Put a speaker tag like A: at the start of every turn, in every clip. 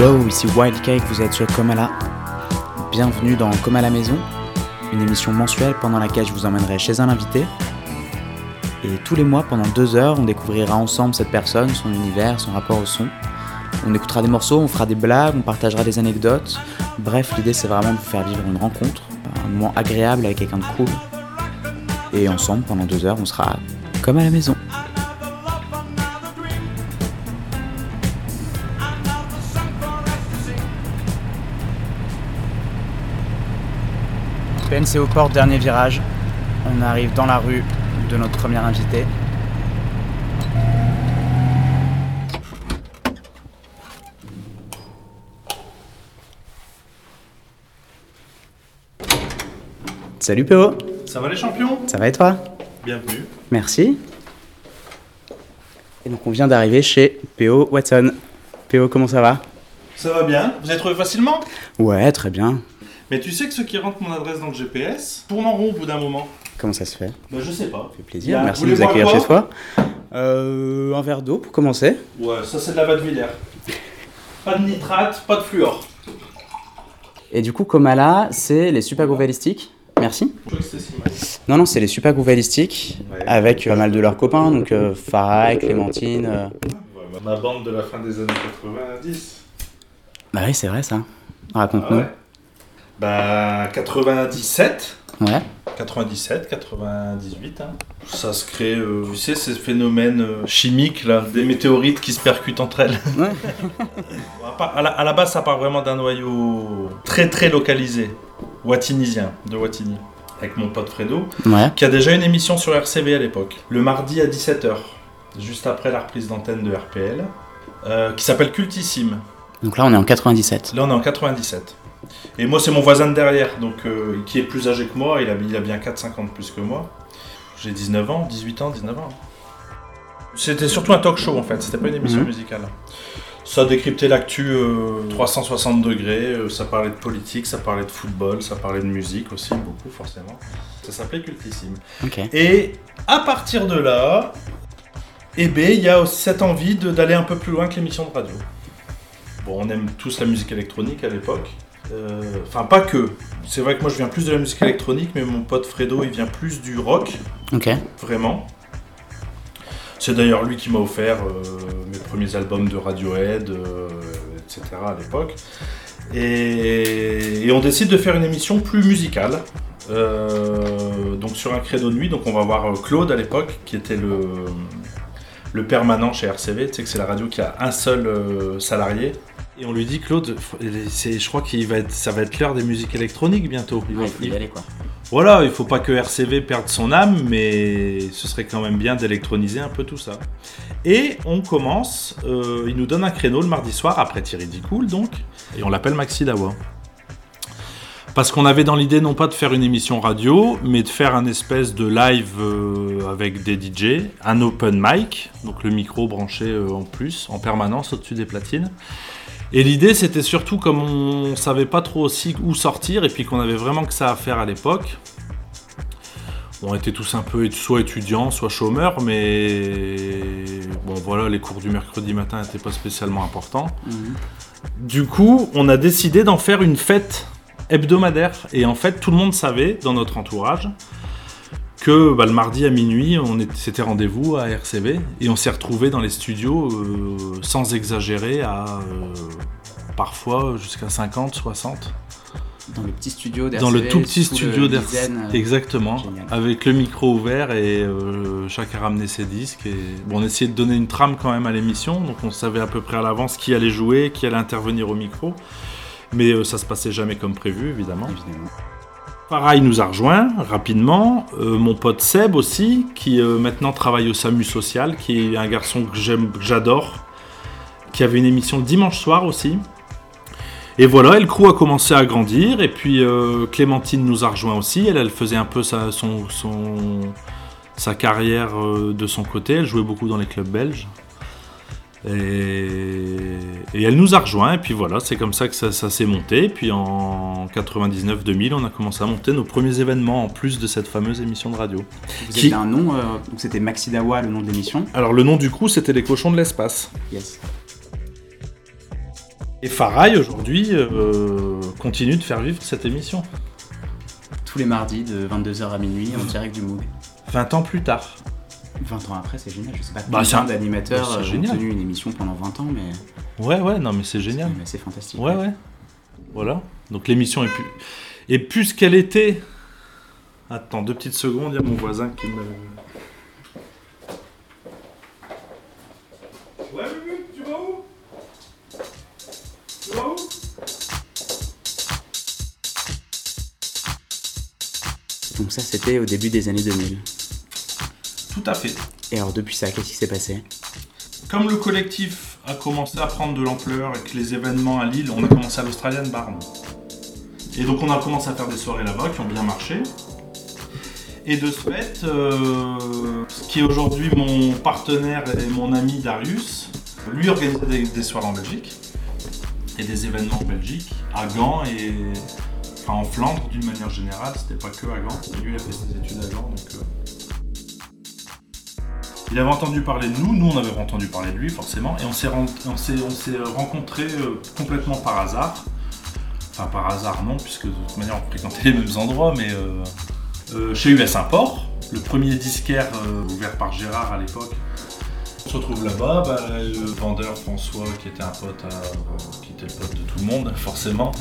A: Yo, ici Wildcake, vous êtes sur Comala. Bienvenue dans Comme à la maison, une émission mensuelle pendant laquelle je vous emmènerai chez un invité. Et tous les mois, pendant deux heures, on découvrira ensemble cette personne, son univers, son rapport au son. On écoutera des morceaux, on fera des blagues, on partagera des anecdotes. Bref, l'idée c'est vraiment de vous faire vivre une rencontre, un moment agréable avec quelqu'un de cool. Et ensemble, pendant deux heures, on sera comme à la maison. PNC au port, dernier virage. On arrive dans la rue de notre premier invité. Salut PO,
B: Ça va les champions?
A: Ça va et toi?
B: Bienvenue.
A: Merci. Et donc on vient d'arriver chez PO Watson. PO, comment ça va?
B: Ça va bien Vous avez trouvé facilement?
A: Ouais, très bien.
B: Mais tu sais que ceux qui rentrent mon adresse dans le GPS tournent en rond au bout d'un moment
A: Comment ça se fait?
B: Bah je sais pas.
A: Ça fait plaisir, merci de nous accueillir chez toi. Euh, un verre d'eau pour commencer.
B: Ouais, ça c'est de la Vadevillers. Pas de nitrate, pas de fluor.
A: Et du coup, Comala, c'est les super gouvalistiques. Merci. Non, non, c'est les super gouvalistiques
B: Ouais.
A: avec pas mal de leurs copains, donc euh, Farah, Clémentine. euh.
B: Ouais, ma bande de la fin des années 90.
A: Bah oui, c'est vrai ça. Raconte-nous.
B: Ah ouais. Bah 97.
A: ouais.
B: 97, 98. hein. Ça se crée, euh, tu sais, ces phénomènes euh, chimiques, là, des météorites qui se percutent entre elles.
A: Ouais.
B: À, la, à la base, ça part vraiment d'un noyau très très localisé, watinisien, de Watini, avec mon pote Fredo,
A: Ouais.
B: qui a déjà une émission sur RCV à l'époque, le mardi à 17h, juste après la reprise d'antenne de RPL, euh, qui s'appelle Cultissime.
A: Donc là, on est en 97.
B: Là, on est en 97. Et moi, c'est mon voisin de derrière, donc euh, qui est plus âgé que moi. Il a, il a bien 4-5 ans de plus que moi. J'ai 19 ans, 18 ans, 19 ans. C'était surtout un talk show en fait, c'était pas une émission
A: Mhm.
B: musicale. Ça décryptait l'actu euh, 360 degrés, euh, ça parlait de politique, ça parlait de football, ça parlait de musique aussi, beaucoup forcément. Ça s'appelait Cultissime. Et à partir de là, eh ben, il y a aussi cette envie d'aller un peu plus loin que l'émission de radio. Bon, on aime tous la musique électronique à l'époque. Euh, Enfin, pas que. C'est vrai que moi je viens plus de la musique électronique, mais mon pote Fredo il vient plus du rock,
A: Ok.
B: vraiment. C'est d'ailleurs lui qui m'a offert euh, mes premiers albums de Radiohead, euh, etc. à l'époque. Et, et on décide de faire une émission plus musicale. Euh, donc sur un credo de nuit, donc on va voir Claude à l'époque, qui était le, le permanent chez RCV. Tu sais que c'est la radio qui a un seul euh, salarié. Et on lui dit Claude, je crois qu'il va être, ça va être l'heure des musiques électroniques bientôt. Il va-
A: Ouais, il faut y aller quoi.
B: voilà, il faut pas que RCV perde son âme, mais ce serait quand même bien d'électroniser un peu tout ça. Et on commence, euh, il nous donne un créneau le mardi soir, après Thierry Dicool donc, et on l'appelle Maxi Dawa. Parce qu'on avait dans l'idée non pas de faire une émission radio, mais de faire un espèce de live euh, avec des DJ, un open mic, donc le micro branché euh, en plus, en permanence au-dessus des platines. Et l'idée, c'était surtout comme on savait pas trop aussi où sortir, et puis qu'on avait vraiment que ça à faire à l'époque. On était tous un peu soit étudiants, soit chômeurs, mais bon voilà, les cours du mercredi matin n'étaient pas spécialement importants.
A: Mhm.
B: Du coup, on a décidé d'en faire une fête hebdomadaire. Et en fait, tout le monde savait dans notre entourage que bah, le mardi à minuit, on c'était rendez-vous à RCV et on s'est retrouvé dans les studios euh, sans exagérer à euh, parfois jusqu'à 50, 60.
A: Dans le petit studio d'RCV.
B: Dans le tout petit studio d'RCV.
A: euh,
B: Exactement.
A: Génial.
B: Avec le micro ouvert et euh, chacun ramenait ses disques. Et... Bon, on essayait de donner une trame quand même à l'émission, donc on savait à peu près à l'avance qui allait jouer, qui allait intervenir au micro. Mais ça se passait jamais comme prévu, évidemment.
A: Évidemment.
B: Pareil nous a rejoint rapidement. Euh, mon pote Seb aussi, qui euh, maintenant travaille au SAMU Social, qui est un garçon que j'aime, que j'adore, qui avait une émission dimanche soir aussi. Et voilà, et le crew a commencé à grandir. Et puis euh, Clémentine nous a rejoint aussi. Elle, faisait un peu sa, carrière de son côté. Elle jouait beaucoup dans les clubs belges. Et, et elle nous a rejoint, et puis voilà, c'est comme ça que ça, ça s'est monté. Et puis en 99-2000, on a commencé à monter nos premiers événements en plus de cette fameuse émission de radio.
A: Vous
B: Qui-
A: aviez un nom, euh, donc c'était Maxi Dawa, le nom de l'émission.
B: Alors le nom du coup, c'était les cochons de l'espace.
A: Yes.
B: Et Farai aujourd'hui euh, continue de faire vivre cette émission.
A: Tous les mardis de 22h à minuit en direct du Moog.
B: 20 ans plus tard.
A: 20 ans après, c'est génial. Je sais pas
B: Bah, c'est
A: combien
B: un-
A: d'animateurs
B: bah, c'est
A: ont tenu une émission pendant 20 ans, mais
B: Ouais, ouais, non, mais c'est
A: c'est
B: génial.
A: assez fantastique.
B: Ouais, ouais. Voilà. Donc l'émission est plus. Et plus ce qu'elle était. Attends, deux petites secondes, il y a mon voisin qui me. Ouais, oui, oui, tu vas où? Tu vas où?
A: Donc ça, c'était au début des années 2000.
B: Tout à fait.
A: Et alors depuis ça, qu'est-ce qui s'est passé?
B: Comme le collectif a commencé à prendre de l'ampleur et que les événements à Lille, on a commencé à l'Australian Barn. Et donc on a commencé à faire des soirées là-bas qui ont bien marché. Et de ce fait, euh, ce qui est aujourd'hui mon partenaire et mon ami Darius, lui organisait des, des soirées en Belgique et des événements en Belgique, à Gand et enfin en Flandre d'une manière générale, c'était pas que à Gand. Lui il a fait ses études à Gand donc. euh, il avait entendu parler de nous, nous on avait entendu parler de lui forcément, et on s'est on rencontrés euh, complètement par hasard. Enfin par hasard non, puisque de toute manière on fréquentait les mêmes endroits, mais euh, euh, chez US Import, le premier disquaire ouvert par Gérard à l'époque. On se retrouve là-bas, bah, le vendeur François, qui était un pote, qui était le pote de tout le monde, forcément.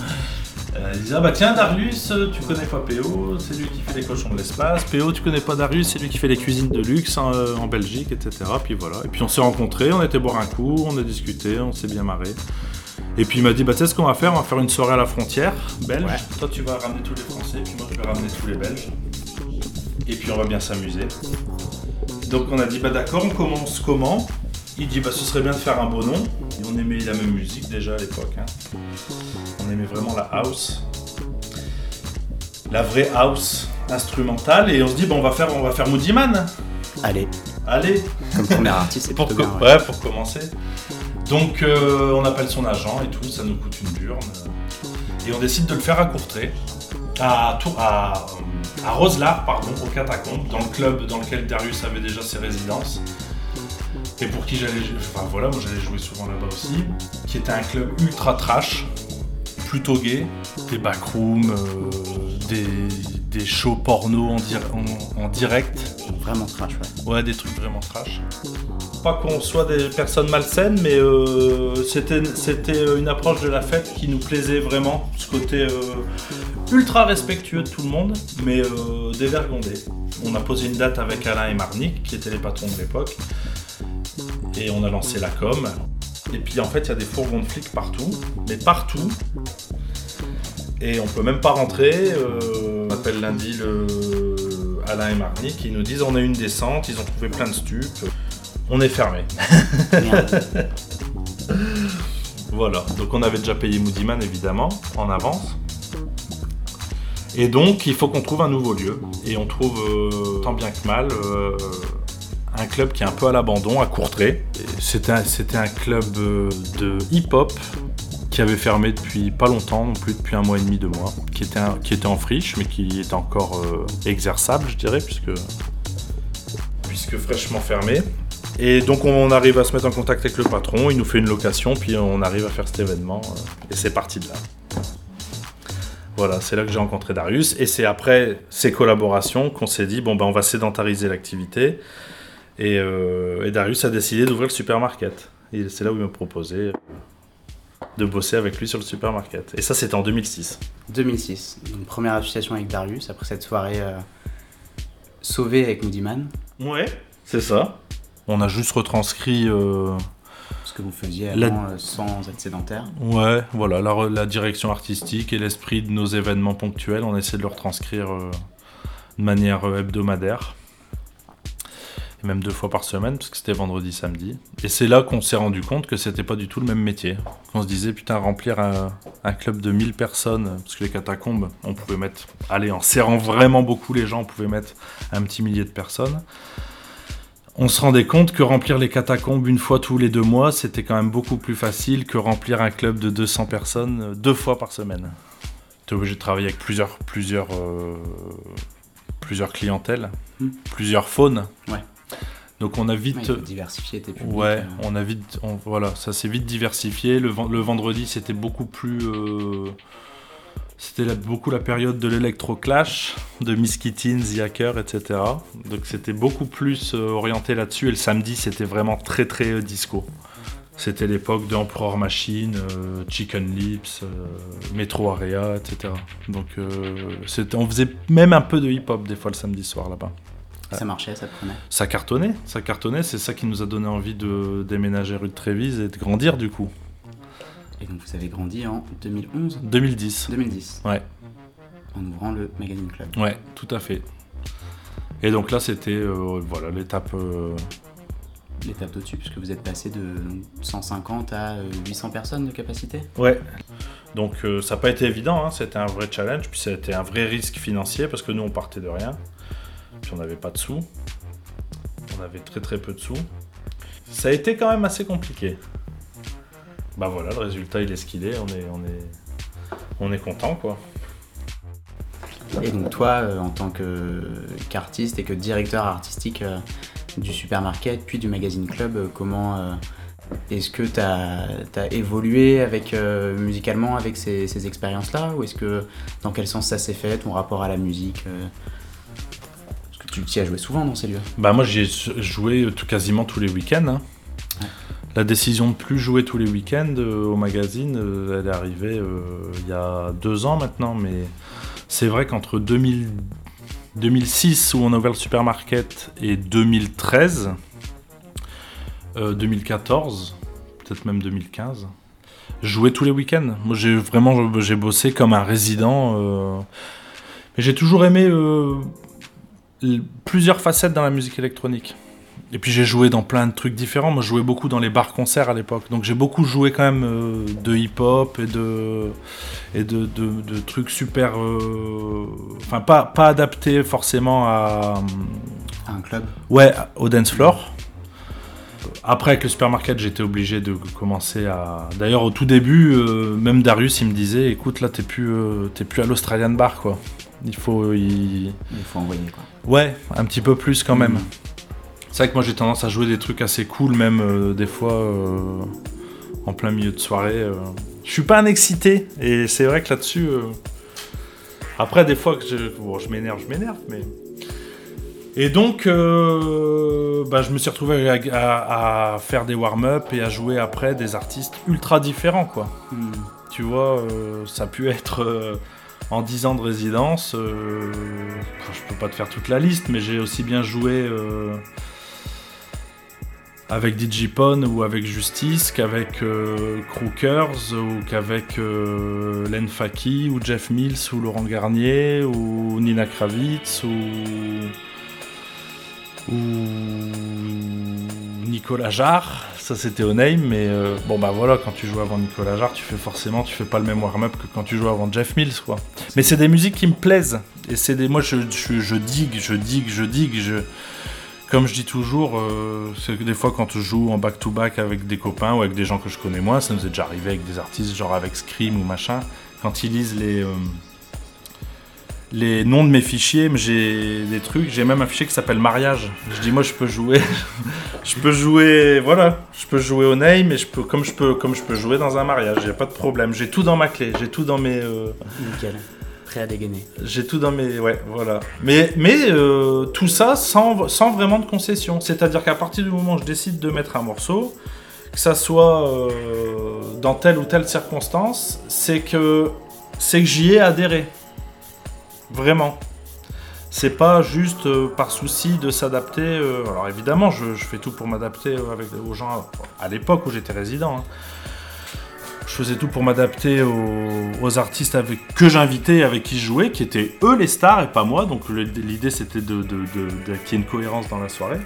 B: Euh, il disait ah bah tiens Darius, euh, tu connais pas PO, c'est lui qui fait les cochons de l'espace. PO, tu connais pas Darius, c'est lui qui fait les cuisines de luxe en, euh, en Belgique, etc. Puis voilà. Et puis on s'est rencontrés, on était boire un coup, on a discuté, on s'est bien marré. Et puis il m'a dit bah tu sais ce qu'on va faire, on va faire une soirée à la frontière belge.
A: Ouais.
B: Toi tu vas ramener tous les Français, puis moi je vais ramener tous les Belges. Et puis on va bien s'amuser. Donc on a dit bah d'accord, on commence comment? Il dit bah ce serait bien de faire un beau nom. On aimait la même musique déjà à l'époque. hein. On aimait vraiment la house. La vraie house instrumentale. Et on se dit bah on va faire, on va faire Moody Man.
A: Allez,
B: Allez
A: comme premier artiste, c'est
B: pour,
A: bien. ouais.
B: ouais, pour commencer. Donc euh, on appelle son agent et tout, ça nous coûte une burne. Et on décide de le faire à Courtrai, à, à, à Roselard, pardon, au Catacombes, dans le club dans lequel Darius avait déjà ses résidences. Et pour qui j'allais, enfin voilà, moi j'allais jouer souvent là-bas aussi, qui était un club ultra trash, plutôt gay, des backrooms, euh, des, des shows porno en, dir- en- en direct,
A: Vraiment trash, ouais.
B: Ouais, des trucs vraiment trash. Pas qu'on soit des personnes malsaines, mais euh, c'était c'était une approche de la fête qui nous plaisait vraiment. Ce côté euh, ultra respectueux de tout le monde, mais euh, dévergondé. On a posé une date avec Alain et Marnik, qui étaient les patrons de l'époque, et on a lancé la com. Et puis en fait, il y a des fourgons de flics partout, mais partout. Et on peut même pas rentrer. euh, on appelle lundi le Alain et Marnie qui nous disent on a une descente, ils ont trouvé plein de stupes. On est fermé. Voilà. Donc on avait déjà payé Moody Man évidemment en avance. Et donc il faut qu'on trouve un nouveau lieu. Et on trouve euh, tant bien que mal euh, un club qui est un peu à l'abandon à Courtrai. C'était un, club euh, de hip-hop qui avait fermé depuis pas longtemps, non plus depuis un mois et demi, deux mois, qui était, en friche, mais qui était encore euh, exerçable, je dirais, puisque, puisque fraîchement fermé. Et donc on arrive à se mettre en contact avec le patron, il nous fait une location, puis on arrive à faire cet événement, euh, et c'est parti de là. Voilà, c'est là que j'ai rencontré Darius, et c'est après ces collaborations qu'on s'est dit, bon ben on va sédentariser l'activité, et, euh, et Darius a décidé d'ouvrir le supermarket. Et c'est là où il m'a proposé euh, de bosser avec lui sur le supermarket. Et ça, c'était en 2006.
A: 2006, donc première association avec Darius, après cette soirée euh, sauvée avec Moody Man,
B: Ouais, c'est ça. On a juste retranscrit, euh,
A: ce que vous faisiez avant sans être sédentaire.
B: ouais, voilà, la, la direction artistique et l'esprit de nos événements ponctuels. On essaie de le retranscrire de manière hebdomadaire. Et même deux fois par semaine, parce que c'était vendredi, samedi. Et c'est là qu'on s'est rendu compte que c'était pas du tout le même métier. Qu'on se disait, putain, remplir un, un club de 1000 personnes, parce que les catacombes, on pouvait mettre, allez, en serrant vraiment beaucoup les gens, on pouvait mettre un petit millier de personnes. On se rendait compte que remplir les catacombes une fois tous les deux mois, c'était quand même beaucoup plus facile que remplir un club de 200 personnes euh, deux fois par semaine. Tu es obligé de travailler avec plusieurs, plusieurs, euh, plusieurs clientèles,
A: Hmm.
B: plusieurs faunes.
A: Ouais.
B: Donc on a vite.
A: diversifié tes publics.
B: Ouais, on a vite. voilà, ça s'est vite diversifié. Le, le vendredi, c'était beaucoup plus. C'était beaucoup la période de l'électro-clash, de Miss Kittins, The Hacker, etc. Donc c'était beaucoup plus orienté là-dessus. Et le samedi, c'était vraiment très très disco. C'était l'époque de Emperor Machine, euh, Chicken Lips, euh, Metro Area, etc. Donc euh, on faisait même un peu de hip-hop des fois le samedi soir là-bas.
A: Ça marchait, ça prenait
B: Ça cartonnait, ça cartonnait. C'est ça qui nous a donné envie de déménager rue de Trévise et de grandir du coup.
A: Et donc vous avez grandi en 2011
B: 2010.
A: 2010.
B: Ouais.
A: En ouvrant le Magazine Club.
B: Ouais, tout à fait. Et donc là, c'était voilà l'étape
A: l'étape au-dessus, puisque vous êtes passé de 150 à 800 euh, personnes de capacité
B: Ouais. Donc euh, ça n'a pas été évident, hein. c'était un vrai challenge, puis c'était un vrai risque financier, parce que nous on partait de rien, on n'avait pas de sous, on avait très très peu de sous. Ça a été quand même assez compliqué. Bah voilà, le résultat il est ce qu'il est, on est, on est, on est content quoi.
A: Et donc toi, euh, en tant qu'artiste et que directeur artistique, du supermarket puis du magazine club, euh, comment euh, est-ce que tu as, évolué avec, euh, musicalement avec ces, expériences-là? Ou est-ce que dans quel sens ça s'est fait, ton rapport à la musique tu t'y as joué souvent dans ces lieux
B: Bah moi j'ai joué tout, quasiment tous les week-ends. Hein. La décision de plus jouer tous les week-ends au magazine, elle est arrivée il y a deux ans maintenant, mais c'est vrai qu'entre 2000 2006 où on a ouvert le supermarket et 2013, 2014, euh, peut-être même 2015. Je jouais tous les week-ends. Moi, j'ai vraiment j'ai bossé comme un résident. Euh, mais j'ai toujours aimé euh, plusieurs facettes dans la musique électronique. Et puis j'ai joué dans plein de trucs différents. Moi, je jouais beaucoup dans les bars-concerts à l'époque. Donc j'ai beaucoup joué quand même euh, de hip-hop et de et de, de, trucs super. Euh, enfin, pas, pas adaptés forcément à.
A: un club
B: Ouais, au dance floor. Après, avec le supermarket, j'étais obligé de commencer à. D'ailleurs, au tout début, euh, même Darius, il me disait écoute, là, t'es plus, plus à l'Australian Bar, quoi. Il faut. Il...
A: il... faut envoyer, quoi.
B: Ouais, un petit peu plus quand même. C'est vrai que moi j'ai tendance à jouer des trucs assez cool, même euh, des fois euh, en plein milieu de soirée. Euh. Je suis pas un excité, et c'est vrai que là-dessus. Après, des fois que je, je m'énerve, je m'énerve, mais. Et donc, bah, je me suis retrouvé à, faire des warm-up et à jouer après des artistes ultra différents, quoi. Hmm. Tu vois, ça a pu être en 10 ans de résidence. je peux pas te faire toute la liste, mais j'ai aussi bien joué avec Digipon ou avec Justice qu'avec euh, Crookers ou qu'avec euh, Len Faki ou Jeff Mills ou Laurent Garnier ou Nina Kravitz ou Nicolas Jarre. Ça c'était au name, mais euh, bon bah voilà, quand tu joues avant Nicolas Jarre, tu fais forcément, tu fais pas le même warm-up que quand tu joues avant Jeff Mills quoi. Mais c'est des musiques qui me plaisent et c'est des, moi je, je, digue, je digue, je digue, comme je dis toujours, euh, c'est que des fois quand je joue en back-to-back avec des copains ou avec des gens que je connais moins, ça nous est déjà arrivé avec des artistes, genre avec Scream ou machin, quand ils lisent les, euh, les noms de mes fichiers, j'ai des trucs, j'ai même un fichier qui s'appelle mariage. Je dis moi je peux jouer, je peux jouer, voilà, je peux jouer au name, mais je peux, comme je peux, comme je peux jouer dans un mariage, il a pas de problème. J'ai tout dans ma clé, j'ai tout dans mes. Euh,
A: Nickel à dégainer.
B: J'ai tout dans mes. Ouais, voilà. Mais, mais euh, tout ça sans, sans vraiment de concession. C'est-à-dire qu'à partir du moment où je décide de mettre un morceau, que ça soit euh, dans telle ou telle circonstance, c'est que, c'est que j'y ai adhéré. Vraiment. C'est pas juste euh, par souci de s'adapter. alors évidemment, je, fais tout pour m'adapter avec aux gens à l'époque où j'étais résident. Hein je faisais tout pour m'adapter aux, artistes que j'invitais, avec qui je jouais, qui étaient eux les stars et pas moi. Donc l'idée c'était de, qu'il y ait une cohérence dans la soirée.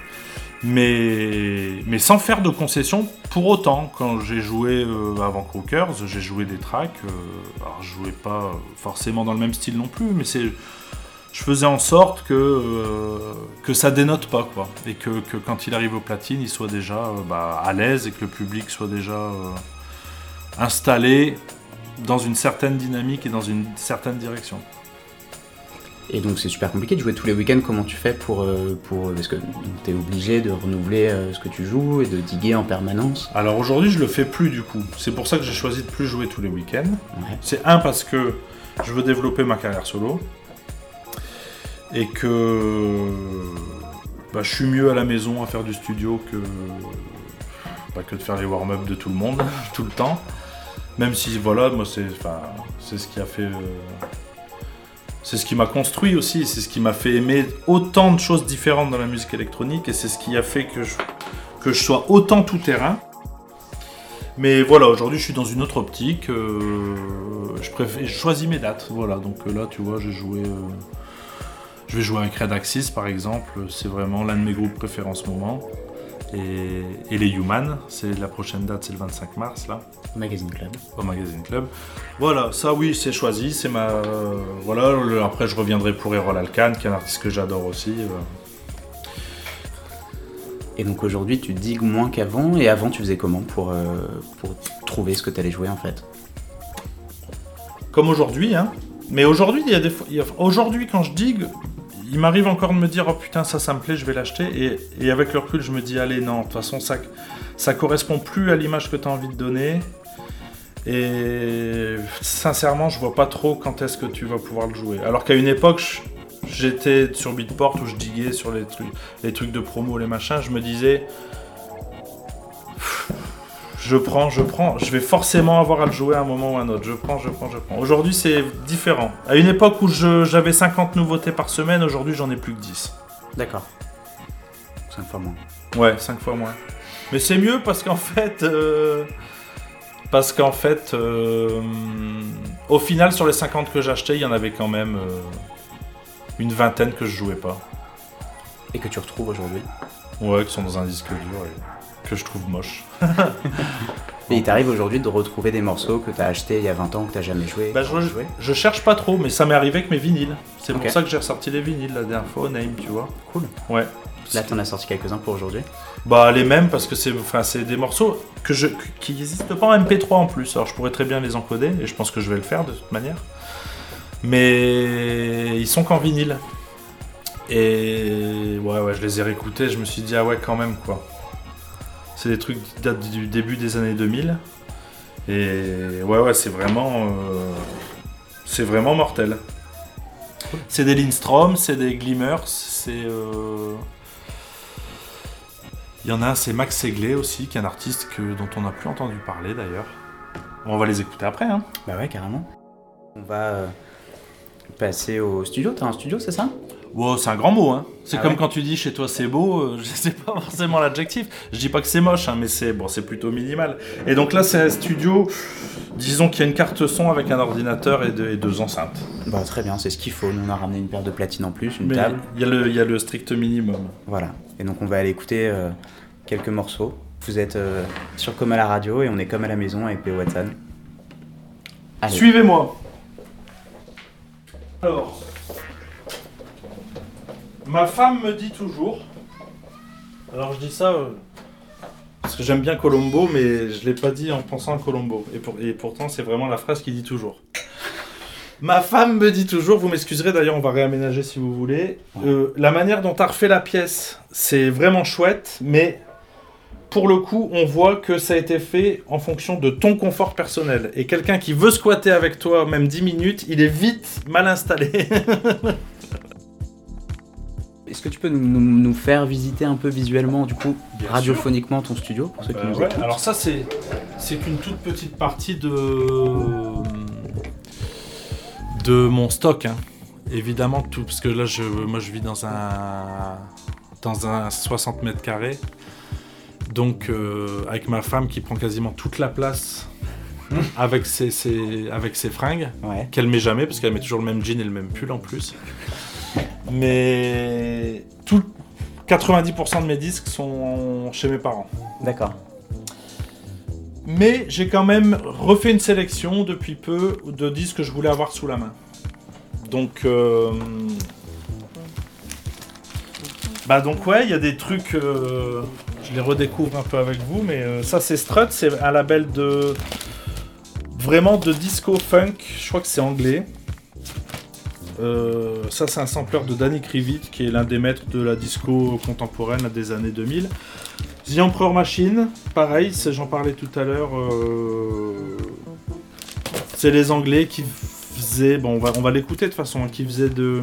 B: Mais, sans faire de concessions pour autant. Quand j'ai joué euh, avant Crookers, j'ai joué des tracks. Euh, alors je jouais pas forcément dans le même style non plus, mais je faisais en sorte que, euh, que ça dénote pas, quoi. Et que, quand il arrive au platine, il soit déjà bah, à l'aise et que le public soit déjà installé dans une certaine dynamique et dans une certaine direction.
A: Et donc c'est super compliqué de jouer tous les week-ends. Comment tu fais pour. euh, pour parce que tu es obligé de renouveler euh, ce que tu joues et de diguer en permanence?
B: Alors aujourd'hui, je le fais plus du coup. C'est pour ça que j'ai choisi de plus jouer tous les week-ends.
A: Ouais.
B: C'est un parce que je veux développer ma carrière solo et que bah, je suis mieux à la maison à faire du studio que bah, que de faire les warm-up de tout le monde tout le temps. Même si voilà, moi c'est enfin c'est ce qui a fait euh, c'est ce qui m'a construit aussi, c'est ce qui m'a fait aimer autant de choses différentes dans la musique électronique et c'est ce qui a fait que je, sois autant tout terrain. Mais voilà, aujourd'hui je suis dans une autre optique. euh, je, préfère, je choisis mes dates. Voilà, donc euh, là tu vois, j'ai joué. euh, je vais jouer avec Red Axis par exemple. C'est vraiment l'un de mes groupes préférés en ce moment. Et, et les Human, c'est la prochaine date, c'est le 25 mars là
A: Magazine Club.
B: au Magazine Club. Voilà, ça oui, c'est choisi, c'est ma euh, voilà. le- après, je reviendrai pour Errol Alkan, qui est un artiste que j'adore aussi. euh.
A: Et donc aujourd'hui tu digues moins qu'avant. Et avant tu faisais comment pour, euh, pour trouver ce que tu allais jouer en fait?
B: Comme aujourd'hui, hein. Mais aujourd'hui, il y a des fois. a- Aujourd'hui, quand je digue, il m'arrive encore de me dire oh putain ça, ça me plaît, je vais l'acheter. Et, et avec le recul, je me dis allez non, de toute façon ça, ça correspond plus à l'image que tu as envie de donner. Et sincèrement, je vois pas trop quand est-ce que tu vas pouvoir le jouer. Alors qu'à une époque, j'étais sur Beatport où je diguais sur les trucs, les trucs de promo, les machins. Je me disais, je prends, je prends. Je vais forcément avoir à le jouer à un moment ou à un autre. Je prends, je prends, je prends. Aujourd'hui, c'est différent. À une époque où j'avais 50 nouveautés par semaine, aujourd'hui, j'en ai plus que 10.
A: D'accord. 5 fois moins.
B: Ouais, 5 fois moins. Mais c'est mieux parce qu'en fait. euh, Parce qu'en fait. euh, Au final, sur les 50 que j'achetais, il y en avait quand même euh, une vingtaine que je jouais pas.
A: Et que tu retrouves aujourd'hui.
B: Ouais, qui sont dans un disque dur et que je trouve moche.
A: Et il t'arrive aujourd'hui de retrouver des morceaux que tu as achetés il y a 20 ans que tu jamais joué.
B: Bah, je,
A: joué.
B: je cherche pas trop, mais ça m'est arrivé avec mes vinyles. C'est pour ça que j'ai ressorti les vinyles la dernière fois au Name, tu vois.
A: Cool.
B: Ouais.
A: Là t'en as sorti quelques-uns pour aujourd'hui.
B: Bah les mêmes parce que c'est enfin c'est des morceaux que je qui n'existent pas en MP3 en plus. Alors je pourrais très bien les encoder et je pense que je vais le faire de toute manière. Mais ils sont qu'en vinyle. Et ouais ouais, je les ai réécoutés, je me suis dit ah ouais quand même quoi. C'est des trucs qui datent du début des années 2000 et ouais ouais, c'est vraiment euh, c'est vraiment mortel. C'est des Lindstrom, c'est des Glimmers, c'est euh, il y en a un, c'est Max Segley aussi, qui est un artiste que, dont on n'a plus entendu parler d'ailleurs. On va les écouter après. Hein.
A: Bah ouais, carrément. On va euh, passer au studio. T'as un studio, c'est ça?
B: Wow, c'est un grand mot. Hein. C'est
A: Ah
B: comme
A: ouais
B: quand tu dis chez toi c'est beau, euh, je sais pas forcément l'adjectif. Je dis pas que c'est moche, hein, mais c'est bon, c'est plutôt minimal. Et donc là, c'est un studio. Disons qu'il y a une carte son avec un ordinateur et, deux- et deux enceintes.
A: Bah très bien, c'est ce qu'il faut. Nous on a ramené une paire de platines en plus, une
B: Mais
A: table.
B: il y, a le- il y a le strict minimum.
A: Voilà. Et donc on va aller écouter euh, quelques morceaux. Vous êtes euh, sur Comme à la radio et on est comme à la maison avec P. Watson.
B: Suivez-moi. Alors, ma femme me dit toujours. Alors je dis ça euh, parce que j'aime bien Colombo, mais je l'ai pas dit en pensant à Colombo. Et, pour- et pourtant, c'est vraiment la phrase qu'il dit toujours. Ma femme me dit toujours, vous m'excuserez d'ailleurs, on va réaménager si vous voulez. euh, la manière dont tu as refait la pièce, c'est vraiment chouette, mais pour le coup, on voit que ça a été fait en fonction de ton confort personnel. Et quelqu'un qui veut squatter avec toi, même 10 minutes, il est vite mal installé.
A: Est-ce que tu peux nous, nous- nous faire visiter un peu visuellement, du coup,
B: Bien
A: radiophoniquement ton studio pour ceux qui
B: Bah
A: nous
B: ouais,
A: écoutent
B: alors ça c'est c'est qu'une toute petite partie de de mon stock hein. évidemment tout parce que là je moi je vis dans un dans un 60 mètres carrés donc euh, avec ma femme qui prend quasiment toute la place avec ses, ses- avec ses fringues
A: Ouais.
B: qu'elle met jamais parce qu'elle met toujours le même jean et le même pull en plus. Mais tout 90% de mes disques sont chez mes parents.
A: D'accord.
B: Mais j'ai quand même refait une sélection depuis peu de disques que je voulais avoir sous la main. Donc euh, bah donc ouais, il y a des trucs euh, je les redécouvre un peu avec vous mais euh, ça c'est Strut, c'est un label de vraiment de disco funk, je crois que c'est anglais. Euh, ça, c'est un sampler de Danny Krivit, qui est l'un des maîtres de la disco contemporaine des années 2000. The Emperor Machine, pareil, j'en parlais tout à l'heure. euh, C'est les Anglais qui faisaient. Bon, on va, l'écouter de toute façon, hein, qui faisaient de.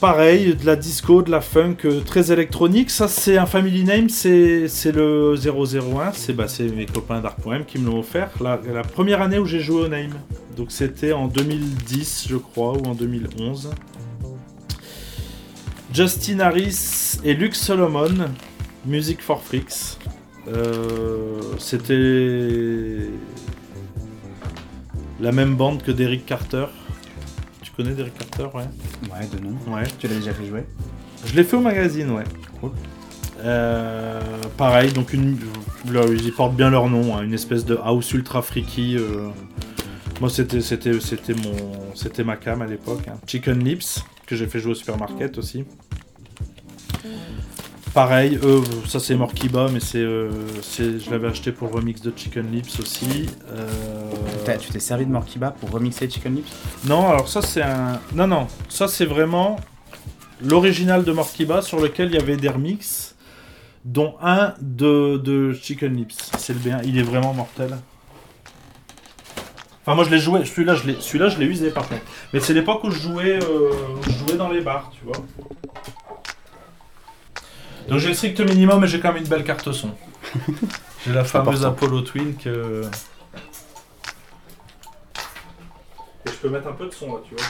B: Pareil, de la disco, de la funk, euh, très électronique. Ça, c'est un family name, c'est le 001. C'est bah, mes copains d'Arc.m qui me l'ont offert. La, première année où j'ai joué au name. Donc, c'était en 2010, je crois, ou en 2011. Justin Harris et Luke Solomon, Music for Freaks. Euh, c'était la même bande que Derrick Carter. Connais Derrick Carter, ouais
A: Ouais, de nom.
B: Ouais.
A: Tu l'as déjà fait jouer?
B: Je l'ai fait au magazine, ouais.
A: Cool.
B: Euh, pareil, donc une, là, ils portent bien leur nom, hein, une espèce de house ultra freaky. euh. Moi, c'était c'était c'était mon c'était ma cam à l'époque. hein. Chicken Lips que j'ai fait jouer au supermarket aussi. Pareil, eux, ça c'est Morkiba, mais c'est euh, c'est- je l'avais acheté pour le remix de Chicken Lips aussi. Euh,
A: Tu t'es servi de Morkiba pour remixer Chicken Lips?
B: Non, alors ça c'est un. Non, non, ça c'est vraiment l'original de Morkiba sur lequel il y avait des remixes, dont un de, de Chicken Lips. C'est le bien, il est vraiment mortel. Enfin, moi je l'ai joué, celui-là je l'ai l'ai usé par contre. Mais c'est l'époque où je jouais, euh, où je jouais dans les bars, tu vois. Donc j'ai le strict minimum, mais j'ai quand même une belle carte son. j'ai la fameuse
A: important.
B: Apollo Twin que. Et je peux mettre un peu de son là, tu vois.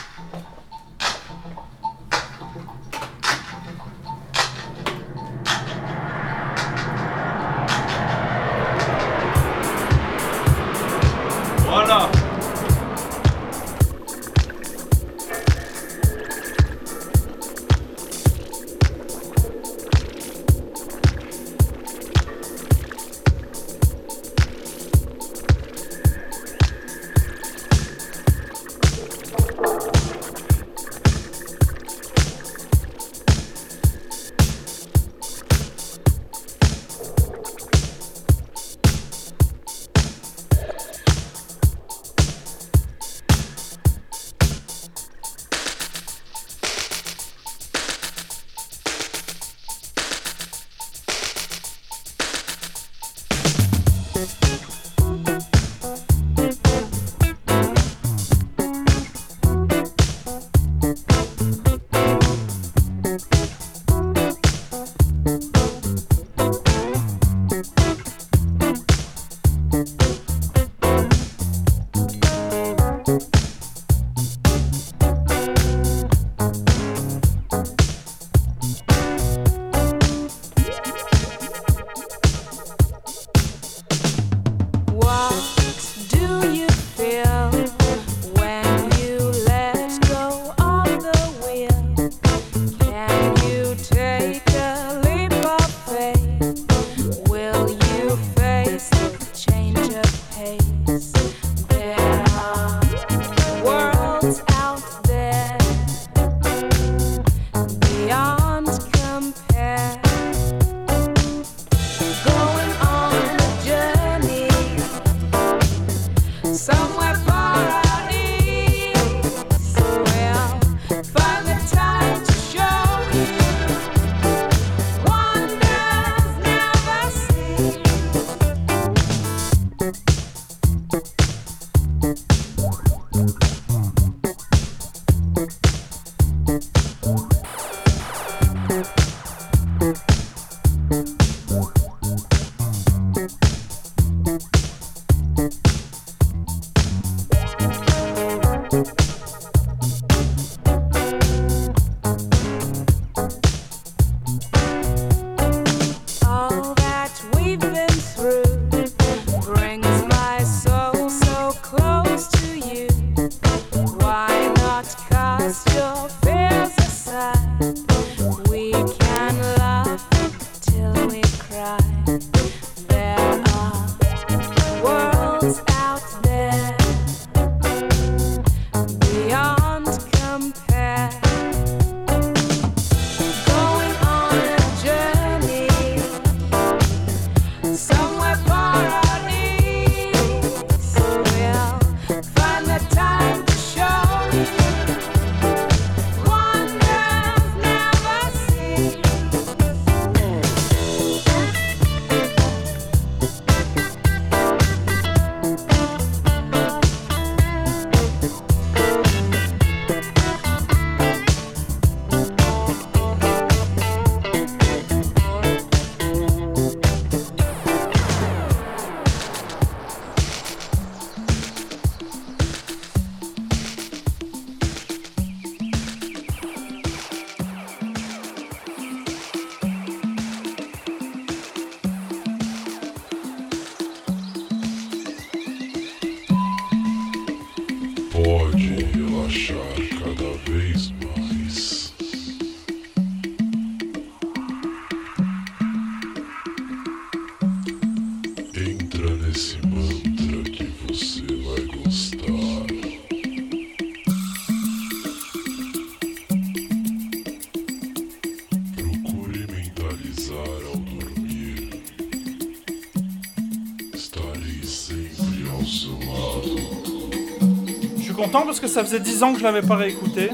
C: Parce que ça faisait 10 ans que je l'avais pas réécouté.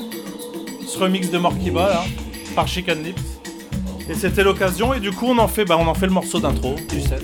C: Ce remix de Morkiba là, par Chicken Lips. Et c'était l'occasion et du coup on en fait bah on en fait le morceau d'intro du set.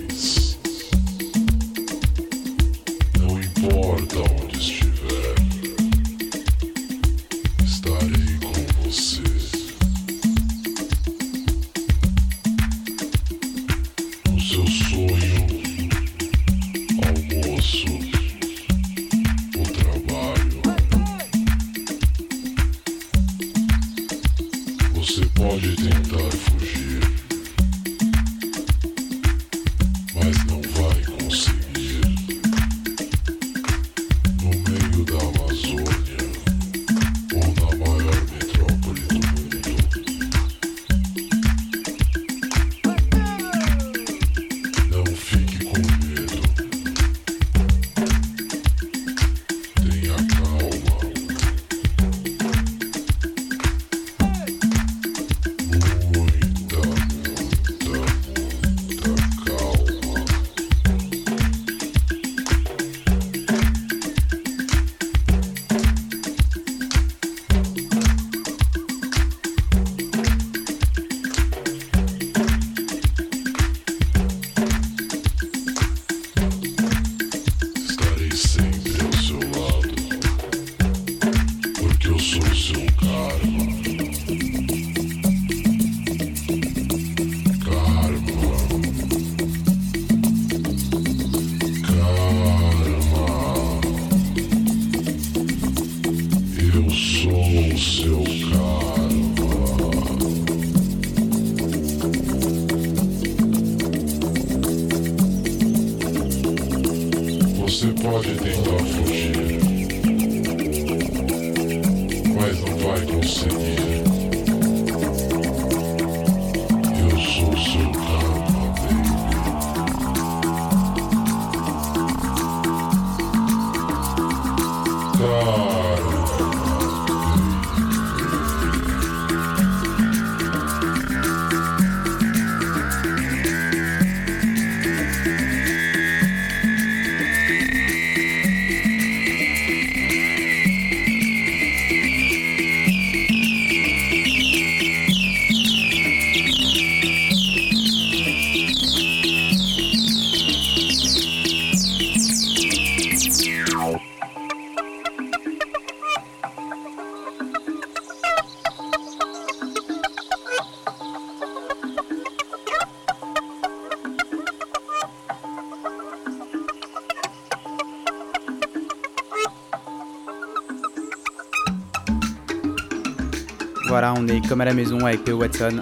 A: Voilà, on est comme à la maison avec PO Watson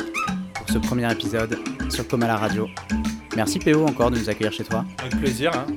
A: pour ce premier épisode sur Comme à la radio. Merci PO encore de nous accueillir chez toi.
C: Avec plaisir. Hein.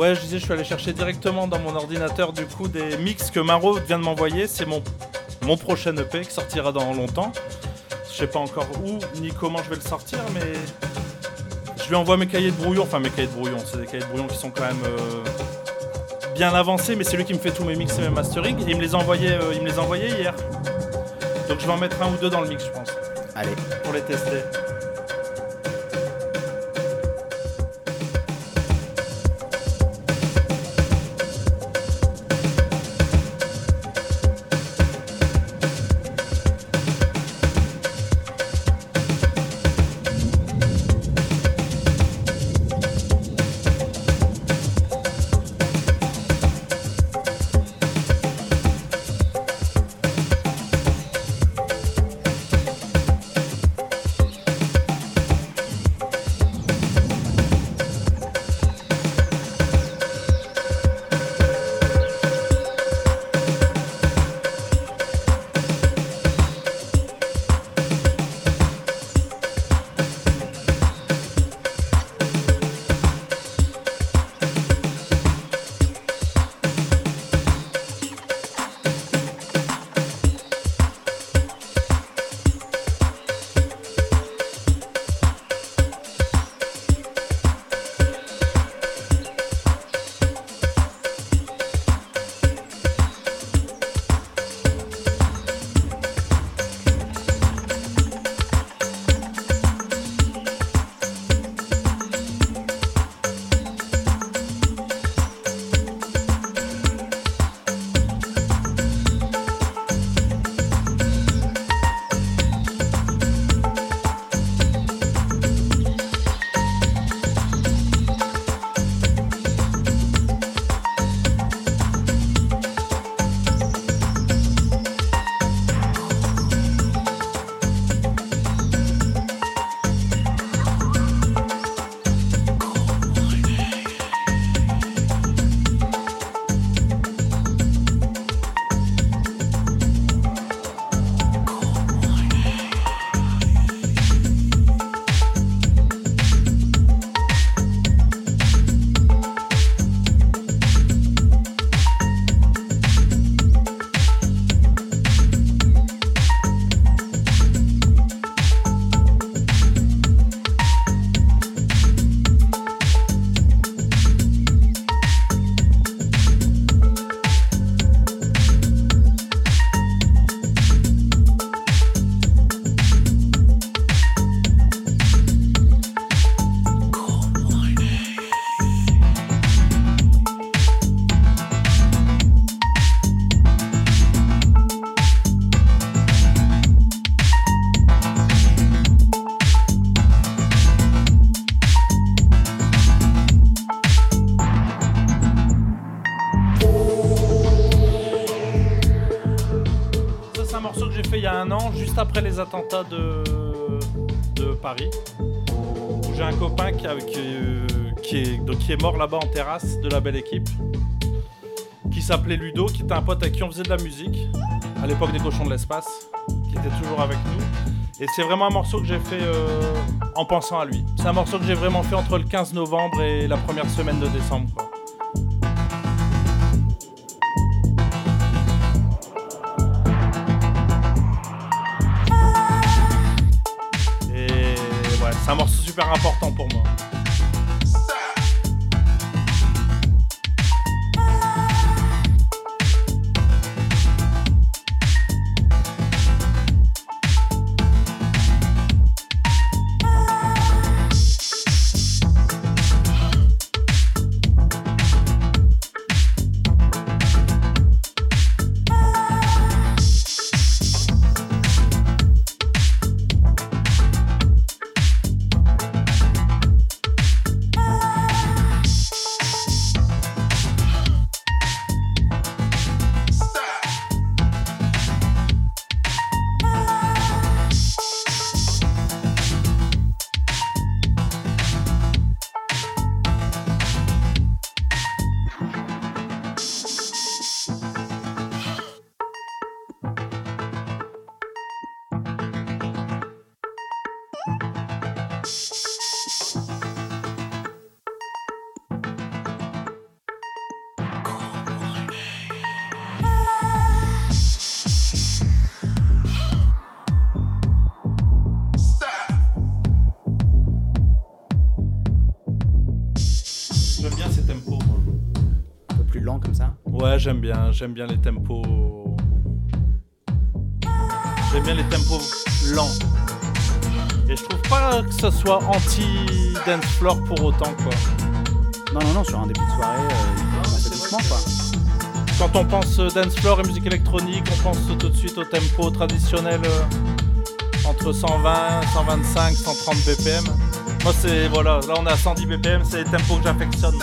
B: Ouais, je disais, je suis allé chercher directement dans mon ordinateur du coup des mix que Maro vient de m'envoyer. C'est mon, mon prochain EP qui sortira dans longtemps. Je sais pas encore où ni comment je vais le sortir, mais je lui envoie mes cahiers de brouillon. Enfin, mes cahiers de brouillon, c'est des cahiers de brouillon qui sont quand même euh, bien avancés, mais c'est lui qui me fait tous mes mix et mes mastering. Et il me les a envoyés, euh, il me les a envoyés hier. Donc je vais en mettre un ou deux dans le mix, je pense,
A: Allez,
B: pour les tester. De, de Paris. Où J'ai un copain euh, qui est, mort là-bas en terrasse de la belle équipe, qui s'appelait Ludo, qui était un pote à qui on faisait de la musique, à l'époque des cochons de l'espace, qui était toujours avec nous. Et c'est vraiment un morceau que j'ai fait euh, en pensant à lui. C'est un morceau que j'ai vraiment fait entre le 15 novembre et la première semaine de décembre. Un morceau super important pour moi. Bien, j'aime bien les tempos. J'aime bien les tempos lents. Et je trouve pas que ça soit anti-dance floor pour autant, quoi.
A: Non, non, non, sur un début de soirée, euh, il doucement, quoi.
B: Quand on pense euh, dance floor et musique électronique, on pense tout de suite au tempo traditionnel euh, entre 120, 125, 130 BPM. Moi, c'est voilà, là on est à 110 BPM, c'est les tempos que j'affectionne.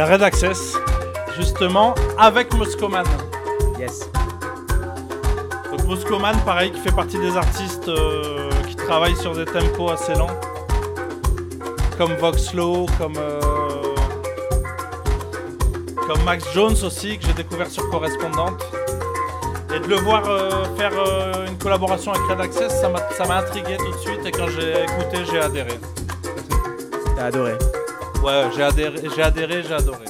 B: Ben, Red Access, justement, avec Moscoman.
A: Yes.
B: Donc Moscoman, pareil, qui fait partie des artistes euh, qui travaillent sur des tempos assez lents. Comme Voxlow, comme, euh, comme Max Jones aussi, que j'ai découvert sur Correspondante. Et de le voir euh, faire euh, une collaboration avec Red Access, ça m'a intrigué tout de suite. Et quand j'ai écouté, j'ai adhéré.
A: T'as adoré.
B: Ouais, j'ai adhéré, j'ai adhéré, j'ai adoré.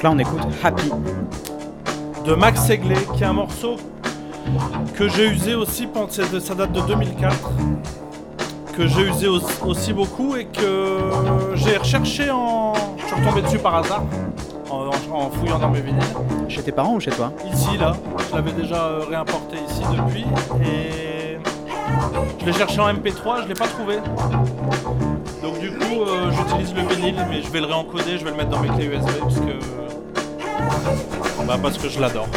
A: Donc là, on écoute Happy.
B: de Max Segley, qui est un morceau que j'ai usé aussi, pendant, ça date de 2004, que j'ai usé au- aussi beaucoup et que j'ai recherché en... Je suis retombé dessus par hasard, en, en- en fouillant dans mes vinyles.
A: Chez tes parents ou chez toi?
B: Ici, là, je l'avais déjà euh, réimporté ici depuis, et je l'ai cherché en MP3, je l'ai pas trouvé. Donc du coup, euh, j'utilise le vinyle, mais je vais le réencoder, je vais le mettre dans mes clés USB, parce que... Parce que je l'adore.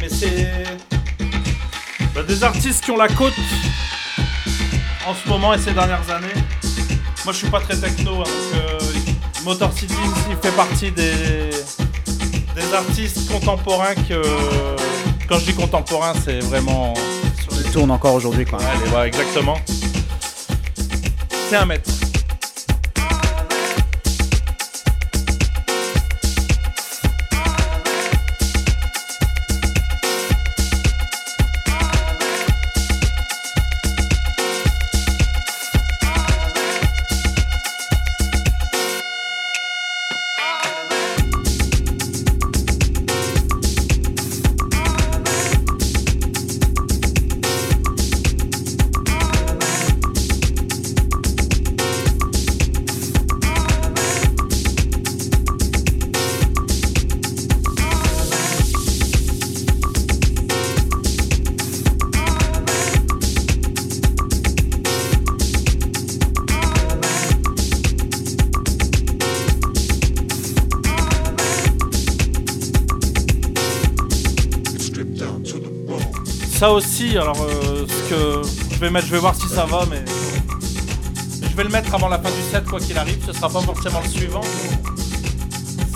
B: Mais c'est bah, des artistes qui ont la côte en ce moment et ces dernières années. Moi, je suis pas très techno, hein, donc euh, Motor City il fait partie des des artistes contemporains que quand je dis contemporain, c'est vraiment sur les
A: Il tourne encore aujourd'hui, quoi.
B: Allez, ouais, exactement. C'est un maître. Ça aussi, alors euh, ce que je vais mettre, je vais voir si ça va, mais je vais le mettre avant la fin du set quoi qu'il arrive. Ce sera pas forcément le suivant.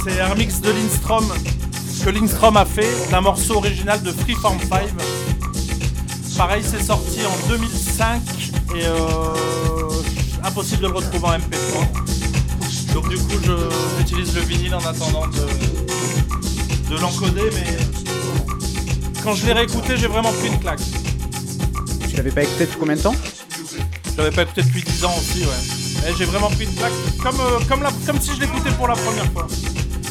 B: C'est un remix de Lindstrom que Lindstrom a fait d'un morceau original de Freeform 5. Pareil, c'est sorti en 2005 et euh, impossible de le retrouver en MP3. Donc du coup, j'utilise le vinyle en attendant de, de l'encoder, mais quand je l'ai réécouté, j'ai vraiment pris une claque.
A: Tu l'avais pas écouté depuis combien de temps
B: Je l'avais pas écouté depuis 10 ans aussi, ouais. Et j'ai vraiment pris une claque, comme, euh, comme, la- comme si je l'écoutais pour la première fois.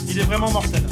B: Il est vraiment mortel.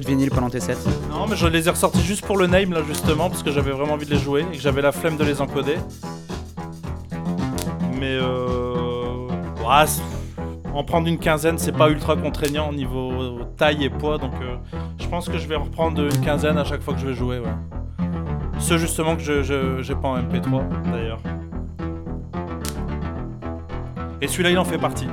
A: De vinyle pendant tes sets
D: Non, mais je les ai ressortis juste pour le name, là, justement, parce que j'avais vraiment envie de les jouer et que j'avais la flemme de les encoder. Mais euh... en prendre une quinzaine, c'est pas ultra contraignant au niveau taille et poids, donc euh, je pense que je vais reprendre une quinzaine à chaque fois que je vais jouer, ouais. Ceux justement que je je- pas en MP3, d'ailleurs. Et celui-là, il en fait partie.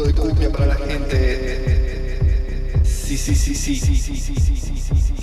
E: poquito de para la gente. Sí, sí, sí, sí. Sí, sí, sí, sí, sí, sí, sí, sí,
B: sí,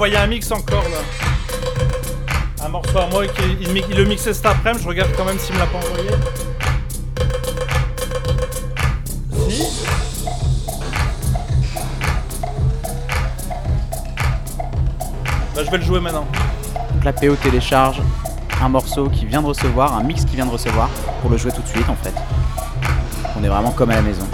B: envoyé un mix encore là. Un morceau à moi qui il, le mixait cet après-midi, je regarde quand même s'il me l'a pas envoyé. Si Bah je vais le jouer maintenant.
A: La PO télécharge un morceau qui vient de recevoir, un mix qui vient de recevoir, pour le jouer tout de suite en fait. On est vraiment comme à la maison.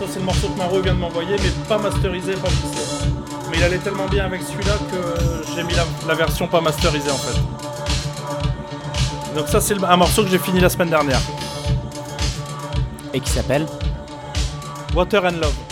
B: Ça, c'est le morceau que Maro vient de m'envoyer, mais pas masterisé, pas mixé. Mais il allait tellement bien avec celui-là que j'ai mis la, version pas masterisée en fait. Donc ça, c'est un morceau que j'ai fini la semaine dernière.
A: Et qui s'appelle
B: Water and Love.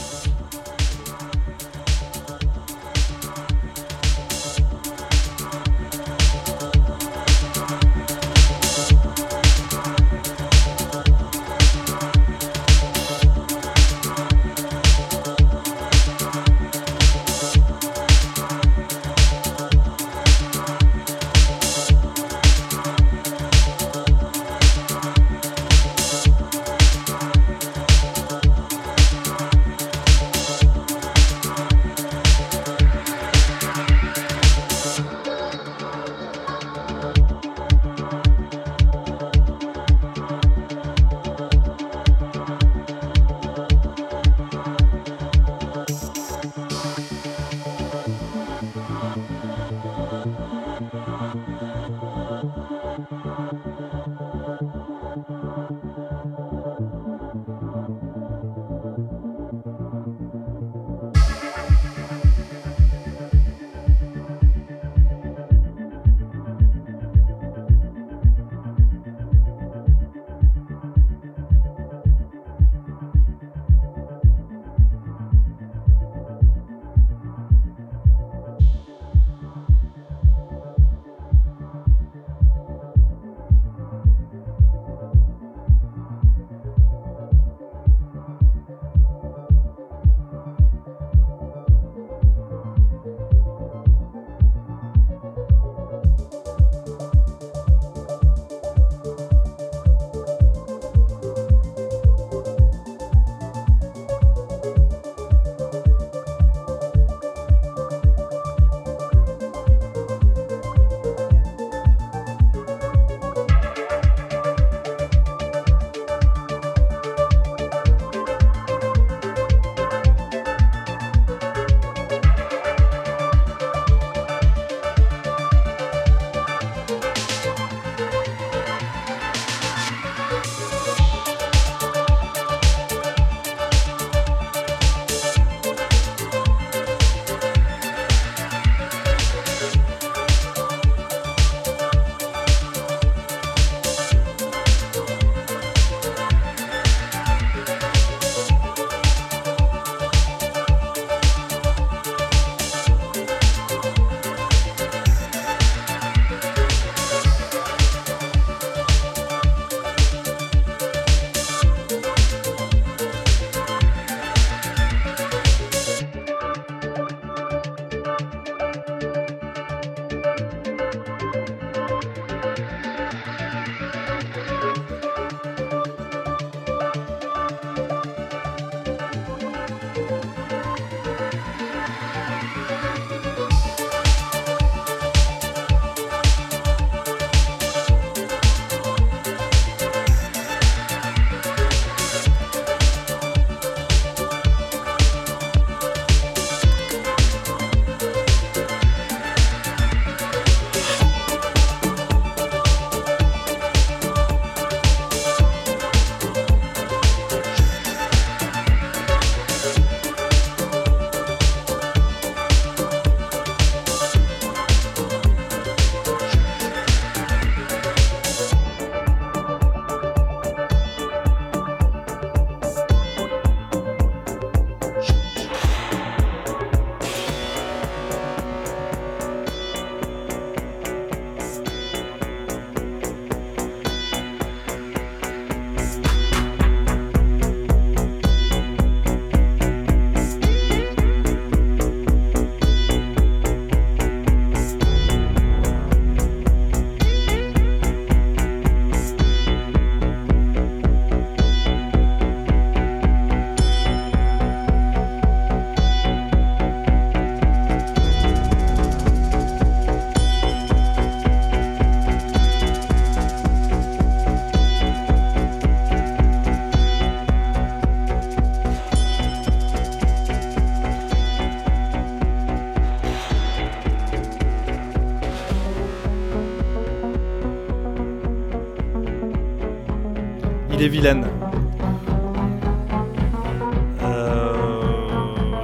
B: Euh,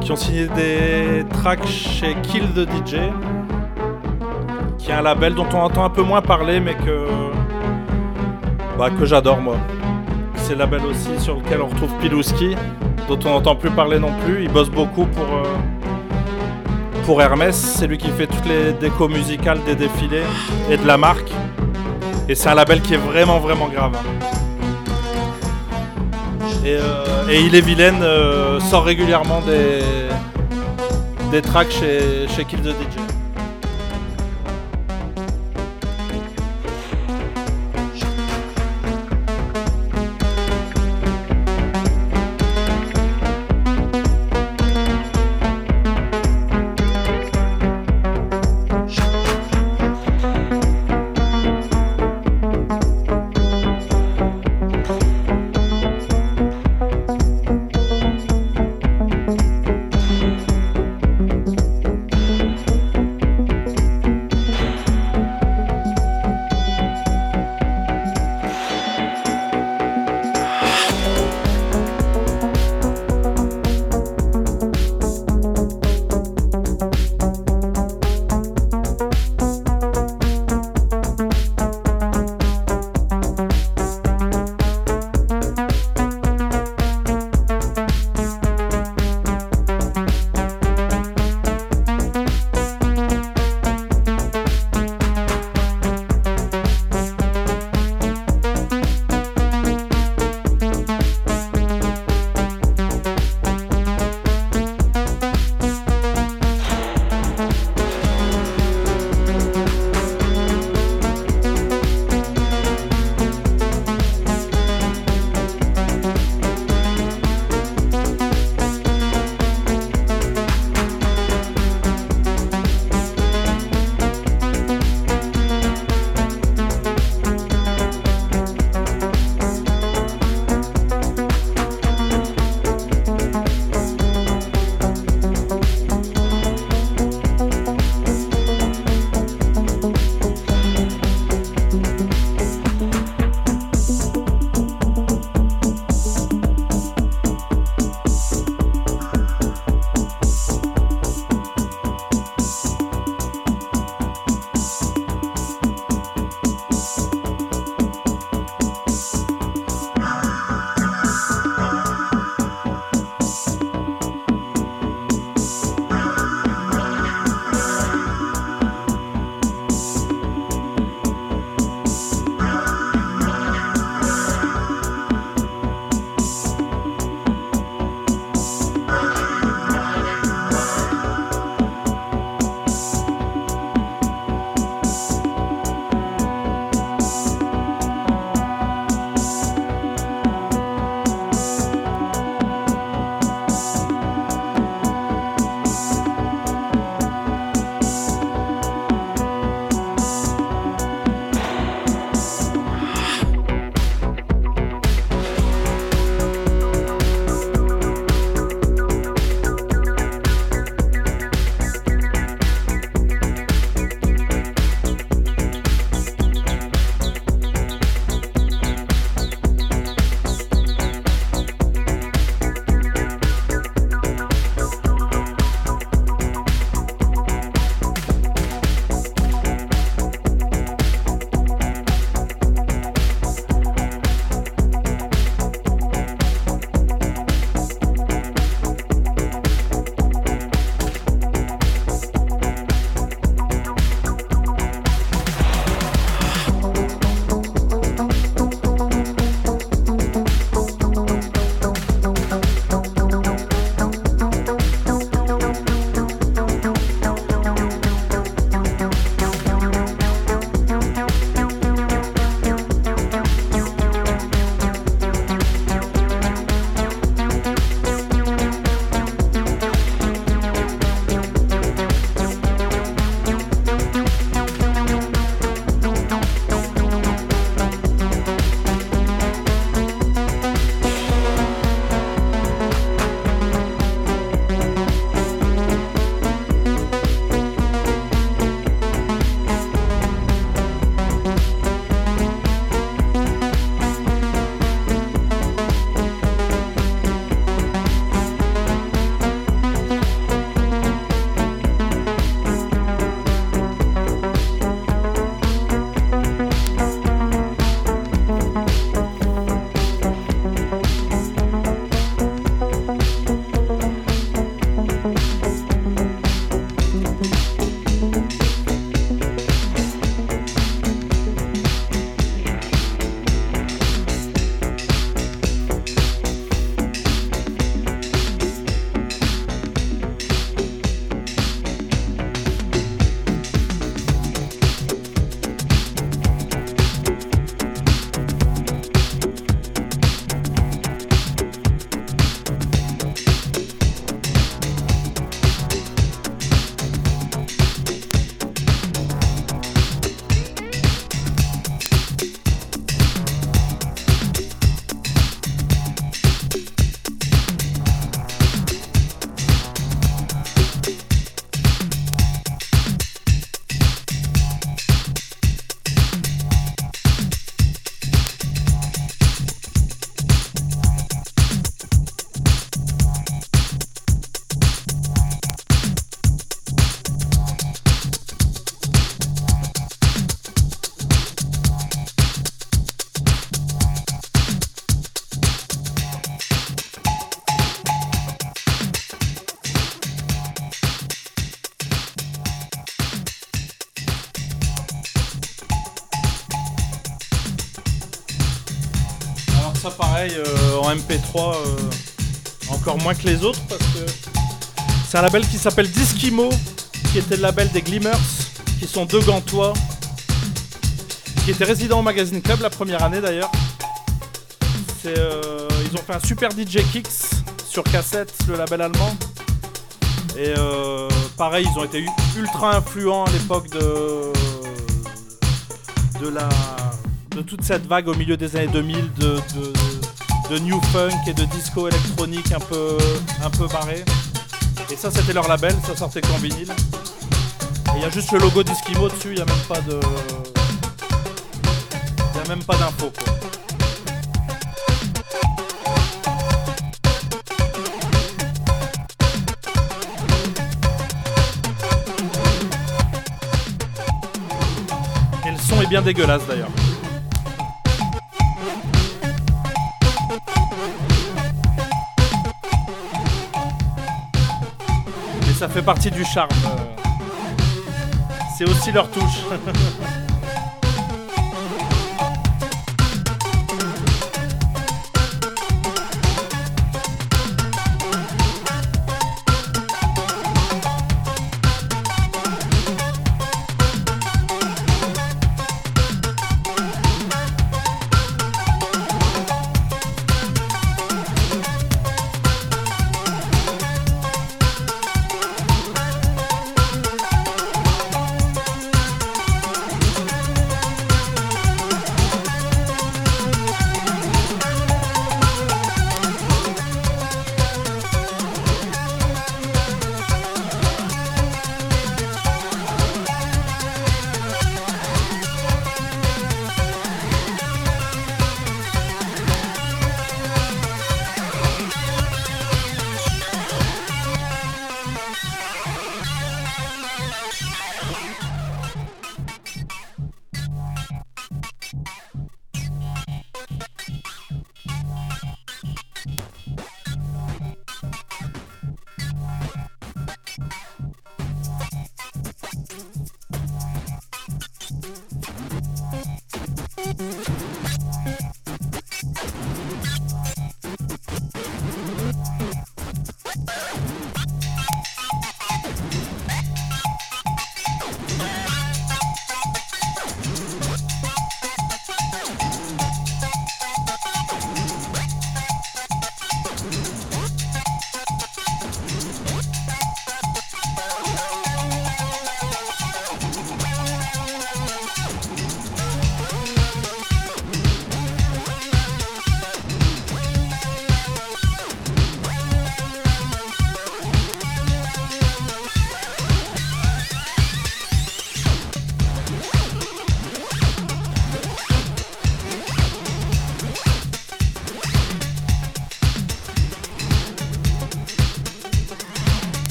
B: qui ont signé des tracks chez Kill the DJ, qui est un label dont on entend un peu moins parler, mais que bah, que j'adore moi. C'est le label aussi sur lequel on retrouve Pilouski, dont on n'entend plus parler non plus. Il bosse beaucoup pour euh, pour Hermès, c'est lui qui fait toutes les décos musicales des défilés et de la marque. Et c'est un label qui est vraiment vraiment grave. hein. Et, euh, et il est vilaine euh, sort régulièrement des des tracks chez, chez Kill the DJ. Euh, encore moins que les autres parce que c'est un label qui s'appelle Diskimo, qui était le label des Glimmers, qui sont deux gantois, qui étaient résidents au Magazine Club la première année d'ailleurs. Euh, ils ont fait un super DJ Kicks sur cassette, le label allemand. Et euh, pareil, ils ont été ultra influents à l'époque de, de, la, de toute cette vague au milieu des années 2000 de new funk et de disco électronique un peu un peu barré. Et ça c'était leur label, ça sortait qu'en vinyle. Et il y a juste le logo d'Eskimo dessus, il n'y a même pas de. Il a même pas d'infos quoi. Et le son est bien dégueulasse d'ailleurs. Fait partie du charme. C'est aussi leur touche.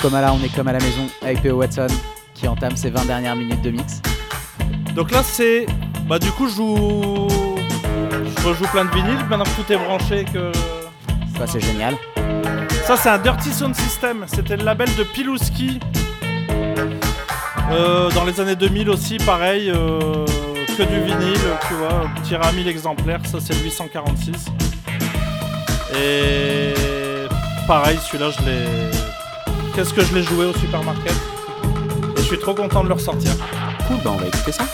A: toujours sur Comala, on est comme à la maison avec P.O. Watson qui entame ses 20 dernières minutes de mix.
B: Donc là c'est. Bah du coup je joue. Je rejoue plein de vinyles maintenant que tout est branché que.
A: Ça c'est génial.
B: Ça, c'est un Dirty Sound System. C'était le label de Pilouski. Euh, dans les années 2000 aussi, pareil. euh, que du vinyle, tu vois. Tiré à 1000 exemplaires. Ça, c'est le 846. Et pareil, celui-là, je l'ai. Qu'est-ce que je l'ai joué au supermarket Et je suis trop content de le ressortir.
F: Cool, bah on va écouter ça?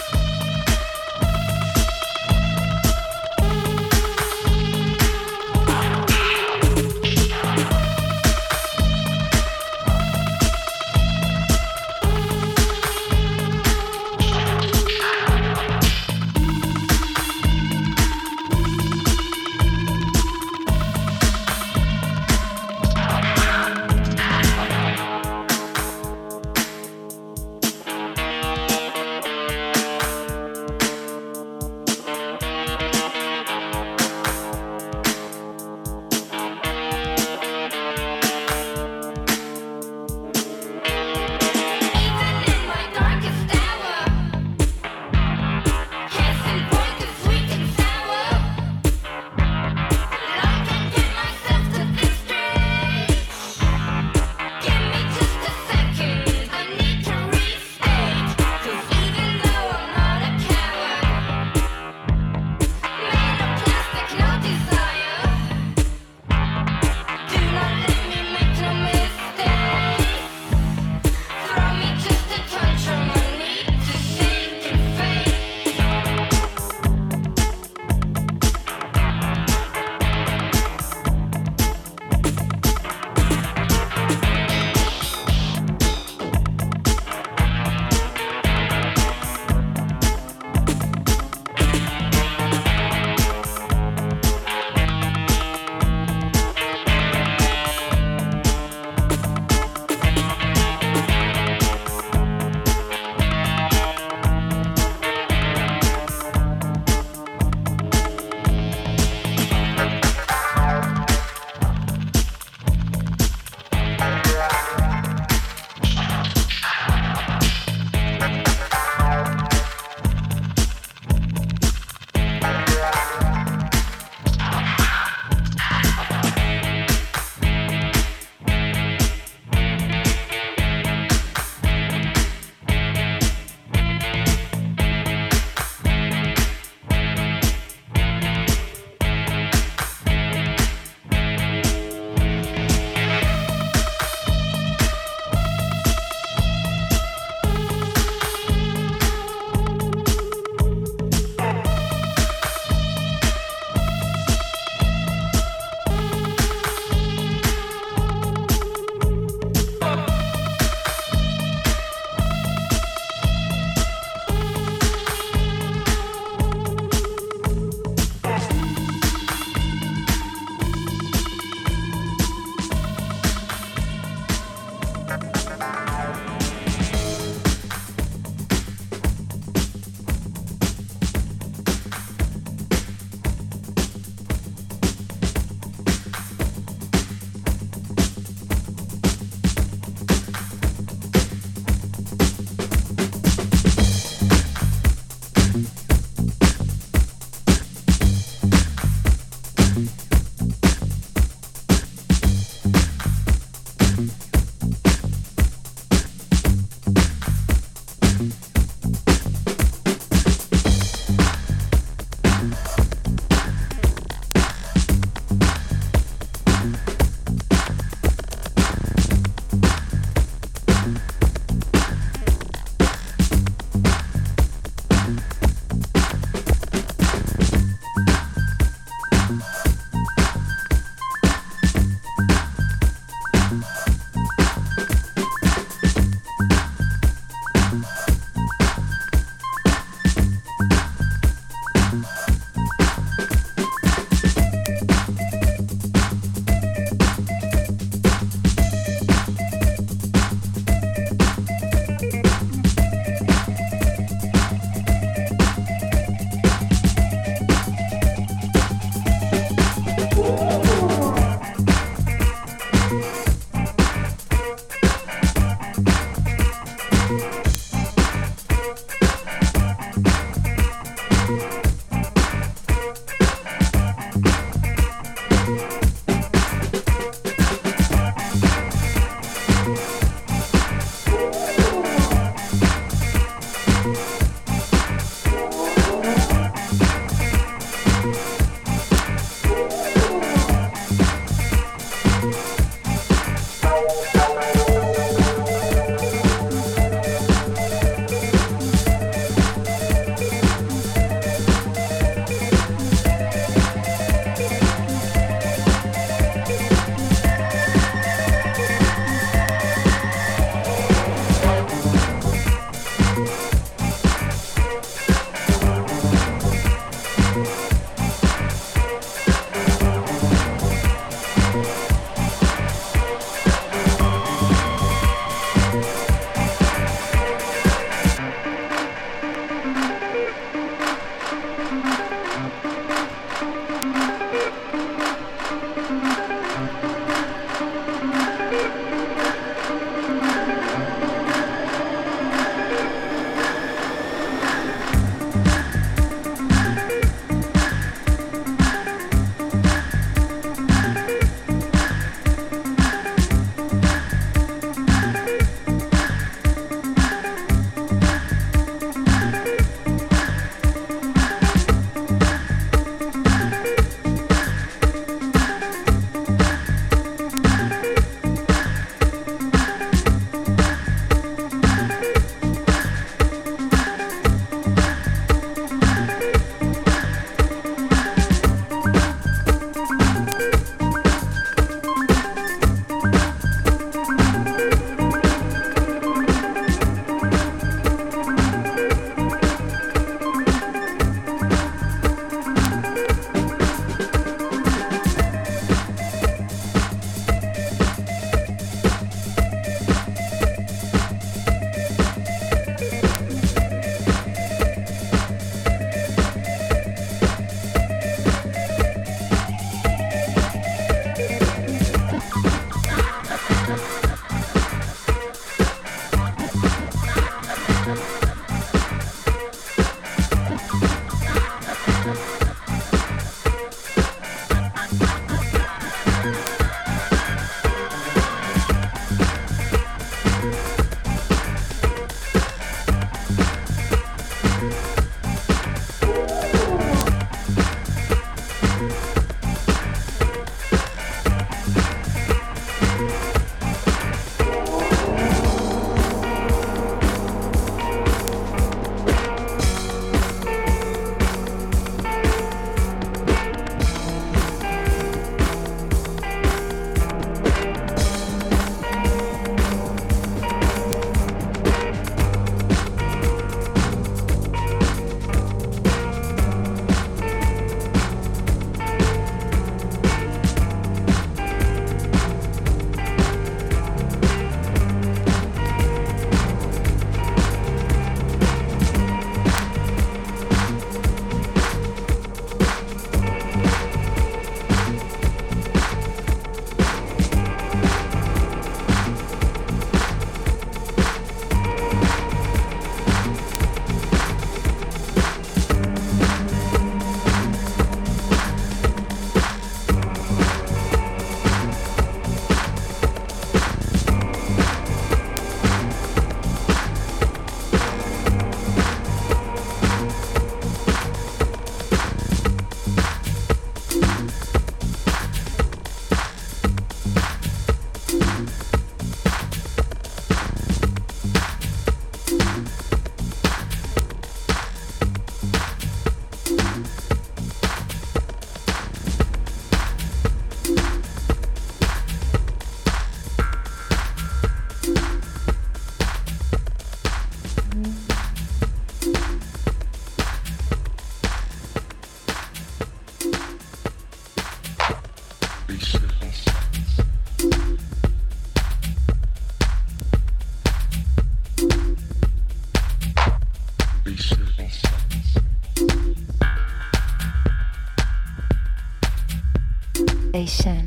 G: vibration.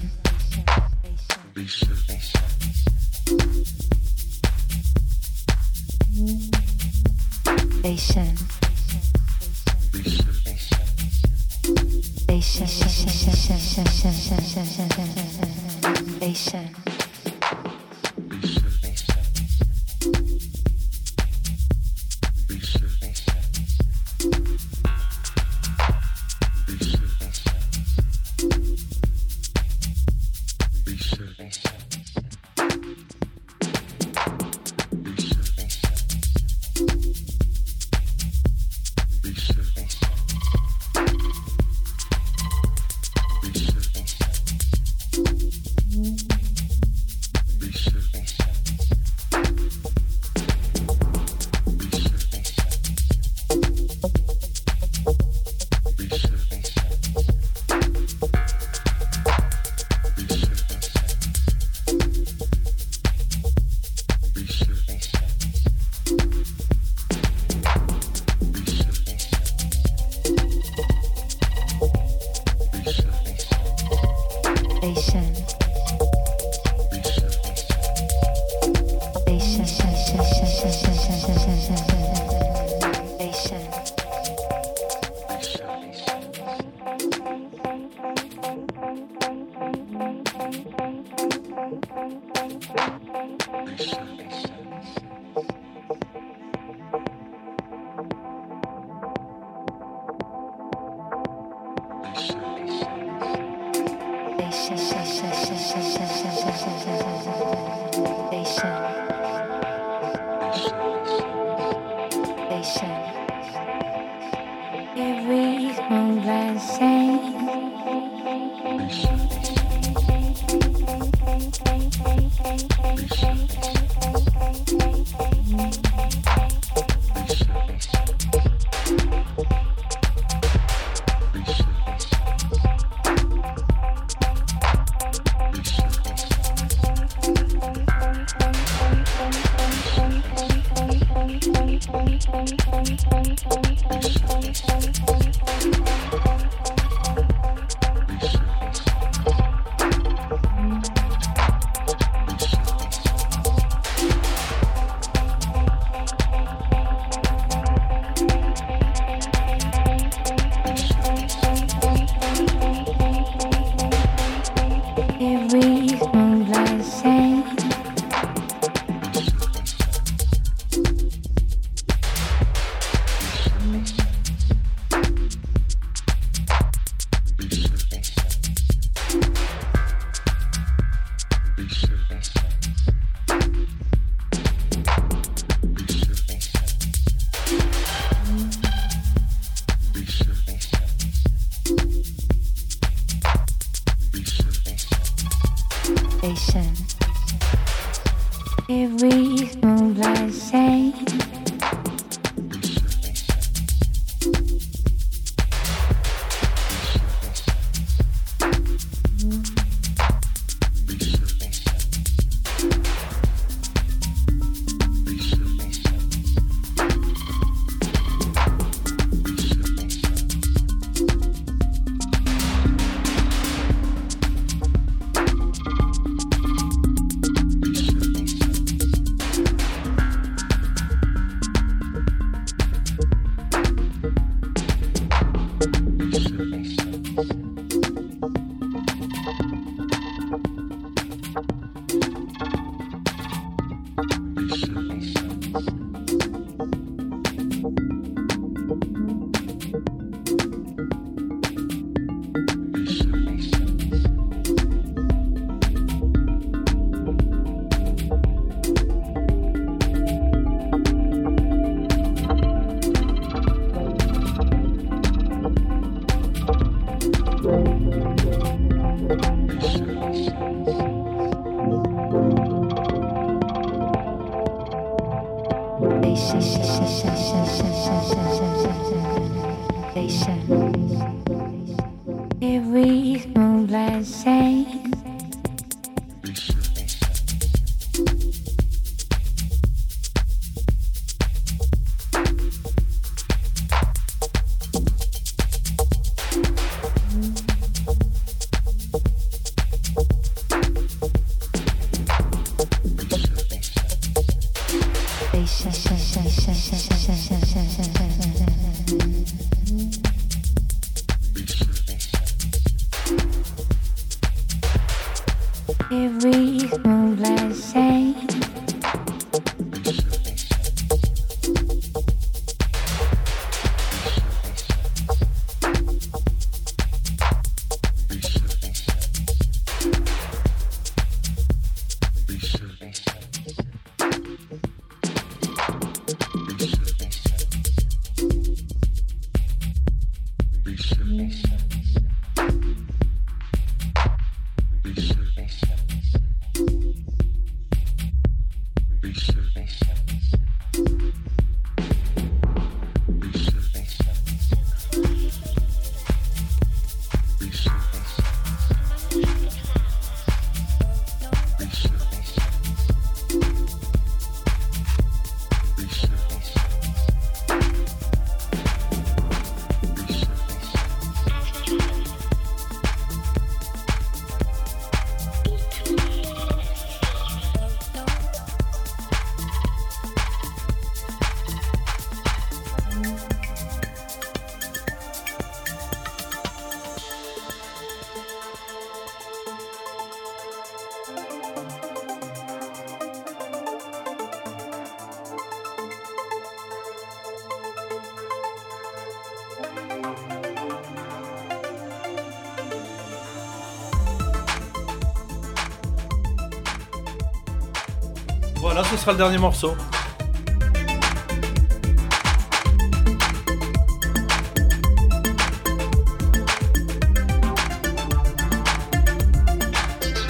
B: Voilà, ce sera le dernier morceau.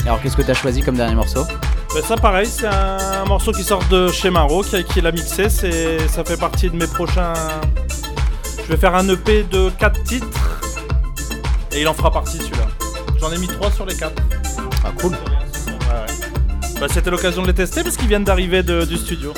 A: Alors, qu'est-ce que t'as choisi comme dernier morceau
B: Ben, ça pareil, c'est un morceau qui sort de chez Maro, qui, qui l'a mixé, c'est, ça fait partie de mes prochains... Je vais faire un EP de 4 titres, et il en fera partie celui-là. J'en ai mis 3 sur les 4.
A: Ah, cool.
B: Bah, c'était l'occasion de les tester parce qu'ils viennent d'arriver du studio.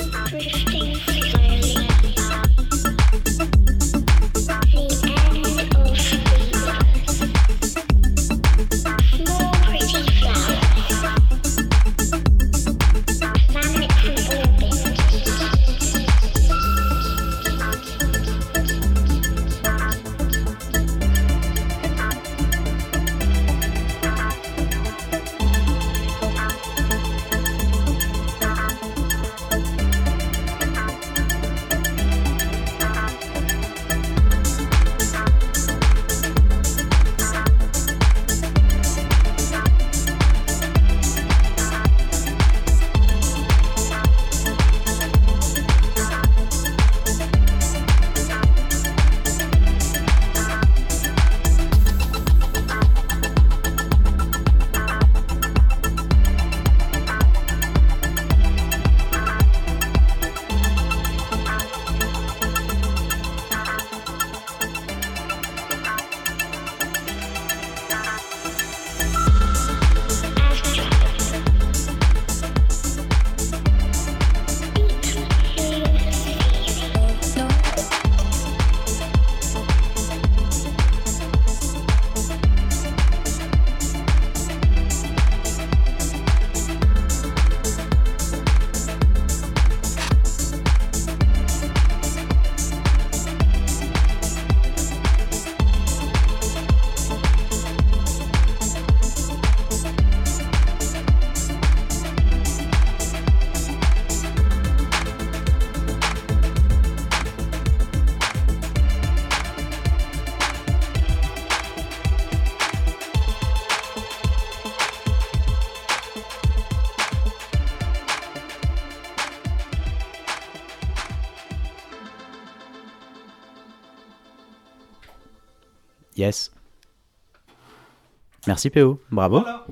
A: Merci PO, bravo.
B: Voilà.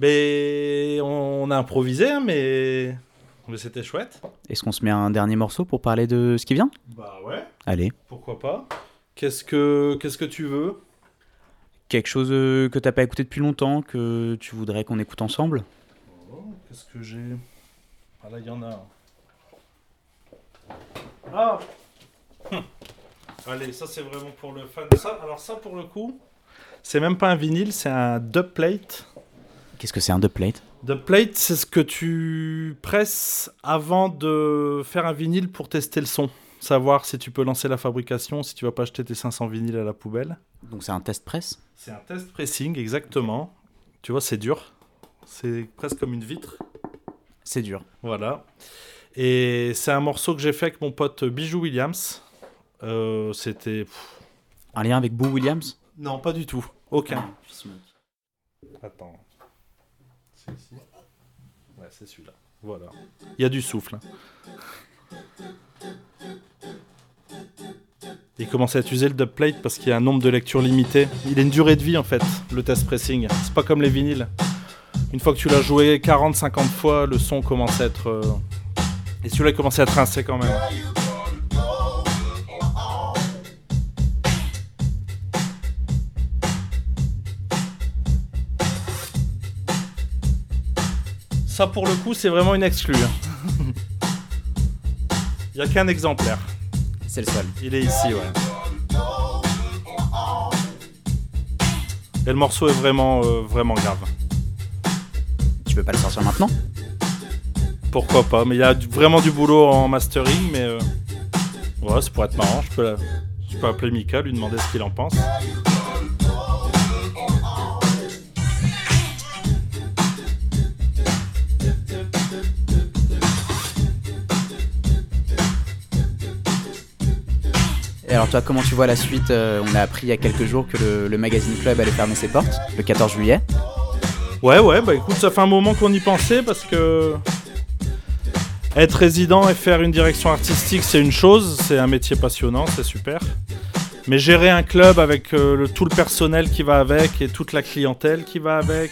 B: Mais on a improvisé, hein, mais, mais c'était chouette.
A: Est-ce qu'on se met un dernier morceau pour parler de ce qui vient?
B: Bah ouais,
A: Allez.
B: pourquoi pas? Qu'est-ce que qu'est-ce que tu veux?
A: Quelque chose euh, que t'as pas écouté depuis longtemps, que tu voudrais qu'on écoute ensemble?
B: Qu'est-ce que j'ai? Ah là, il y en a. un. Ah Hum. Allez, ça c'est vraiment pour le fan. Ça, alors ça pour le coup, c'est même pas un vinyle, c'est un dubplate.
A: Qu'est-ce que c'est un dubplate
B: Dubplate, c'est ce que tu presses avant de faire un vinyle pour tester le son. Savoir si tu peux lancer la fabrication, si tu vas pas acheter tes 500 vinyles à la poubelle.
A: Donc c'est un test presse?
B: C'est un test pressing, exactement. Tu vois, c'est dur. C'est presque comme une vitre.
A: C'est dur.
B: Voilà. Et c'est un morceau que j'ai fait avec mon pote Bijou Williams. Euh, C'était.
A: Un lien avec Boo Williams?
B: Non, pas du tout. Aucun. Attends. C'est ici Ouais, c'est celui-là. Voilà. Il y a du souffle. hein. Il commence à utiliser le dubplate parce qu'il y a un nombre de lectures limité. Il a une durée de vie en fait, le test pressing. C'est pas comme les vinyles. Une fois que tu l'as joué 40-50 fois, le son commence à être. euh, Et celui-là il commence à être rincé quand même. Ça pour le coup c'est vraiment une exclue. Il n'y a qu'un exemplaire.
A: C'est le seul.
B: Il est ici, ouais. Et le morceau est vraiment, euh, vraiment grave.
A: Tu veux pas le sortir maintenant?
B: Pourquoi pas Mais il y a vraiment du boulot en mastering, mais euh, ouais, ça pourrait être marrant. Je peux, la- je peux appeler Mika, lui demander ce qu'il en pense.
A: Alors toi, comment tu vois la suite Euh, On a appris il y a quelques jours que le, magazine club allait fermer ses portes le 14 juillet.
B: Ouais, ouais, bah écoute, ça fait un moment qu'on y pensait parce que être résident et faire une direction artistique, c'est une chose, c'est un métier passionnant, c'est super. Mais gérer un club avec euh, tout le personnel qui va avec et toute la clientèle qui va avec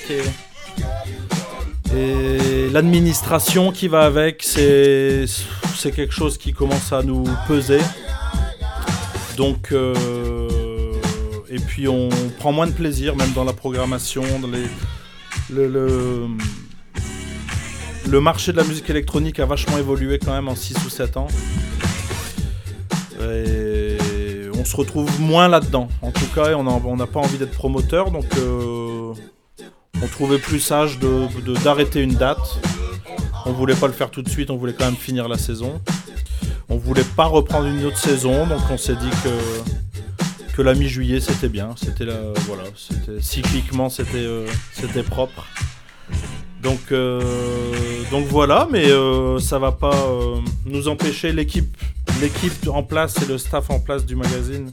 B: et, l'administration qui va avec, c'est quelque chose qui commence à nous peser. Donc, euh, et puis on prend moins de plaisir, même dans la programmation, dans le, le, marché de la musique électronique a vachement évolué quand même en 6 ou 7 ans. Et on se retrouve moins là-dedans. En tout cas, on n'a pas envie d'être promoteur, donc euh, on trouvait plus sage de- de- d'arrêter une date. On voulait pas le faire tout de suite, on voulait quand même finir la saison. On voulait pas reprendre une autre saison, donc on s'est dit que, que la mi-juillet c'était bien. C'était la, voilà, c'était cycliquement c'était euh, c'était propre. Donc euh, donc voilà, mais euh, ça va pas euh, nous empêcher l'équipe l'équipe en place et le staff en place du magazine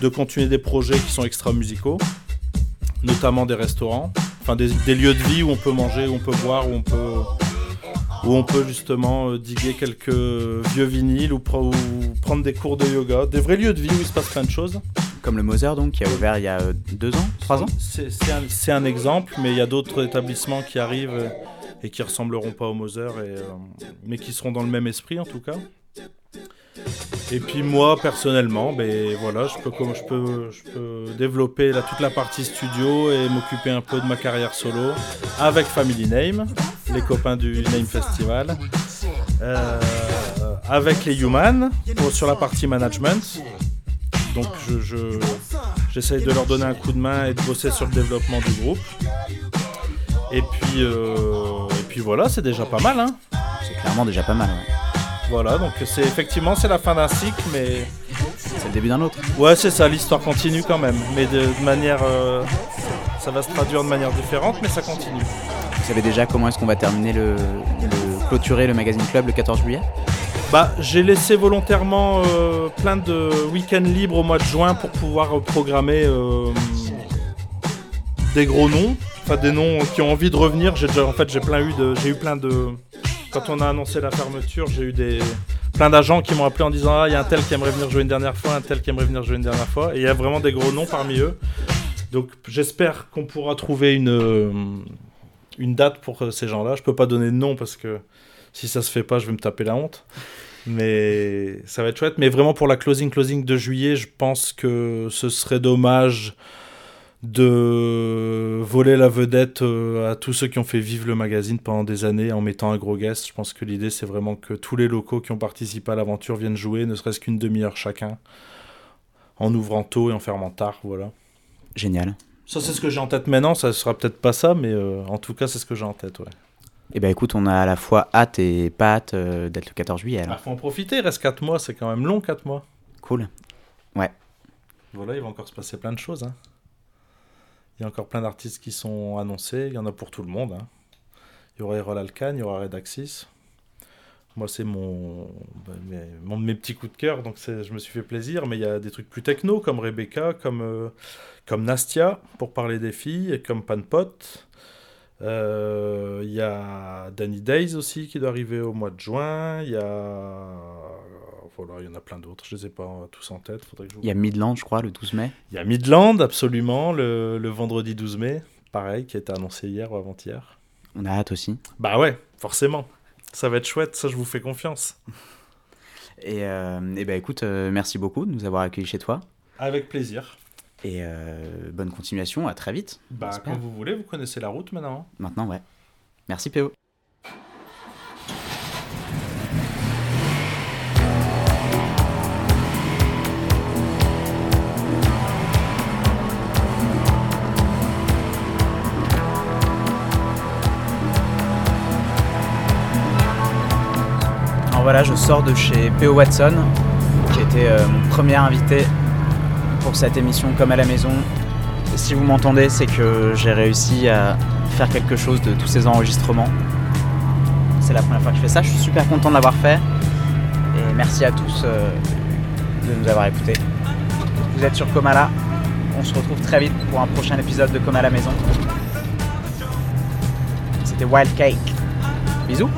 B: de continuer des projets qui sont extra musicaux, notamment des restaurants, enfin des, des lieux de vie où on peut manger, où on peut boire, où on peut où on peut justement euh, diguer quelques vieux vinyles ou, prendre des cours de yoga, des vrais lieux de vie où il se passe plein de choses.
A: Comme le Moser, donc, qui a ouvert il y a euh, deux ans, trois ans
B: C'est un, exemple, mais il y a d'autres établissements qui arrivent euh, et qui ressembleront pas au Moser, et, euh, mais qui seront dans le même esprit en tout cas. Et puis moi personnellement, ben voilà, je peux, comme je peux, je peux développer là, toute la partie studio et m'occuper un peu de ma carrière solo avec Family Name, les copains du Name Festival, euh, avec les Human pour- sur la partie management. Donc je, je- j'essaye de leur donner un coup de main et de bosser sur le développement du groupe. Et puis, euh, et puis voilà, c'est déjà pas mal. Hein.
A: C'est clairement déjà pas mal, ouais.
B: Voilà, donc c'est effectivement c'est la fin d'un cycle, mais
A: C'est le début d'un autre.
B: ouais, c'est ça, l'histoire continue quand même, mais de, de manière, euh, ça va se traduire de manière différente, mais ça continue.
A: Vous savez déjà comment est-ce qu'on va terminer le, clôturer le magazine club le 14 juillet
B: Bah, j'ai laissé volontairement euh, plein de week-ends libres au mois de juin pour pouvoir euh, programmer euh, des gros noms, enfin des noms qui ont envie de revenir. J'ai déjà, en fait, j'ai plein eu de, j'ai eu plein de. Quand on a annoncé la fermeture, j'ai eu des plein d'agents qui m'ont appelé en disant ah il y a un tel qui aimerait venir jouer une dernière fois, un tel qui aimerait venir jouer une dernière fois, et il y a vraiment des gros noms parmi eux. Donc j'espère qu'on pourra trouver une une date pour euh, ces gens-là. Je peux pas donner de nom parce que si ça se fait pas, je vais me taper la honte. Mais ça va être chouette. Mais vraiment pour la closing closing de juillet, je pense que ce serait dommage de voler la vedette euh, à tous ceux qui ont fait vivre le magazine pendant des années en mettant un gros guest. Je pense que l'idée, c'est vraiment que tous les locaux qui ont participé à l'aventure viennent jouer, ne serait-ce qu'une demi-heure chacun, en ouvrant tôt et en fermant tard. Voilà.
A: Génial.
B: Ça, c'est ce que j'ai en tête maintenant. Ça sera peut-être pas ça, mais euh, en tout cas, c'est ce que j'ai en tête. Ouais.
A: Et ben écoute, on a à la fois hâte et pas hâte euh, d'être le 14 juillet
B: Il
A: alors.
B: faut en profiter. Il reste 4 mois. C'est quand même long, 4 mois.
A: Cool.
B: Voilà, il va encore se passer plein de choses. hein. Il y a encore plein d'artistes qui sont annoncés. Il y en a pour tout le monde. hein. Il y aura Erol Alkan, il y aura Redaxis. Moi, c'est mon, bah, mes, mon- mes petits coups de cœur, donc je me suis fait plaisir. Mais il y a des trucs plus techno, comme Rebecca, comme, euh, comme Nastia, pour parler des filles, et comme Panpot. Euh, Il y a Danny Days aussi, qui doit arriver au mois de juin. Il y a... Voilà, il y en a plein d'autres. Je les ai pas tous en tête. Vous
A: Il y a Midland, je crois, le 12 mai.
B: il y a Midland, absolument, le, le vendredi 12 mai, pareil, qui a été annoncé hier ou avant-hier.
A: On a hâte aussi.
B: Bah ouais, forcément. Ça va être chouette, ça je vous fais confiance.
A: Et, euh, et ben écoute, euh, merci beaucoup de nous avoir accueillis chez toi.
B: Avec plaisir.
A: Et euh, bonne continuation, à très vite.
B: Bah quand vous voulez, vous connaissez la route maintenant.
A: Maintenant, ouais. Merci PO. Voilà, je sors de chez PO Watson, qui était euh, mon premier invité pour cette émission Comme à la maison. Et si vous m'entendez, c'est que j'ai réussi à faire quelque chose de tous ces enregistrements. C'est la première fois que je fais ça, je suis super content de l'avoir fait. Et merci à tous euh, de nous avoir écoutés. Vous êtes sur Comala, on se retrouve très vite pour un prochain épisode de Comme à la maison. C'était Wild Cake. Bisous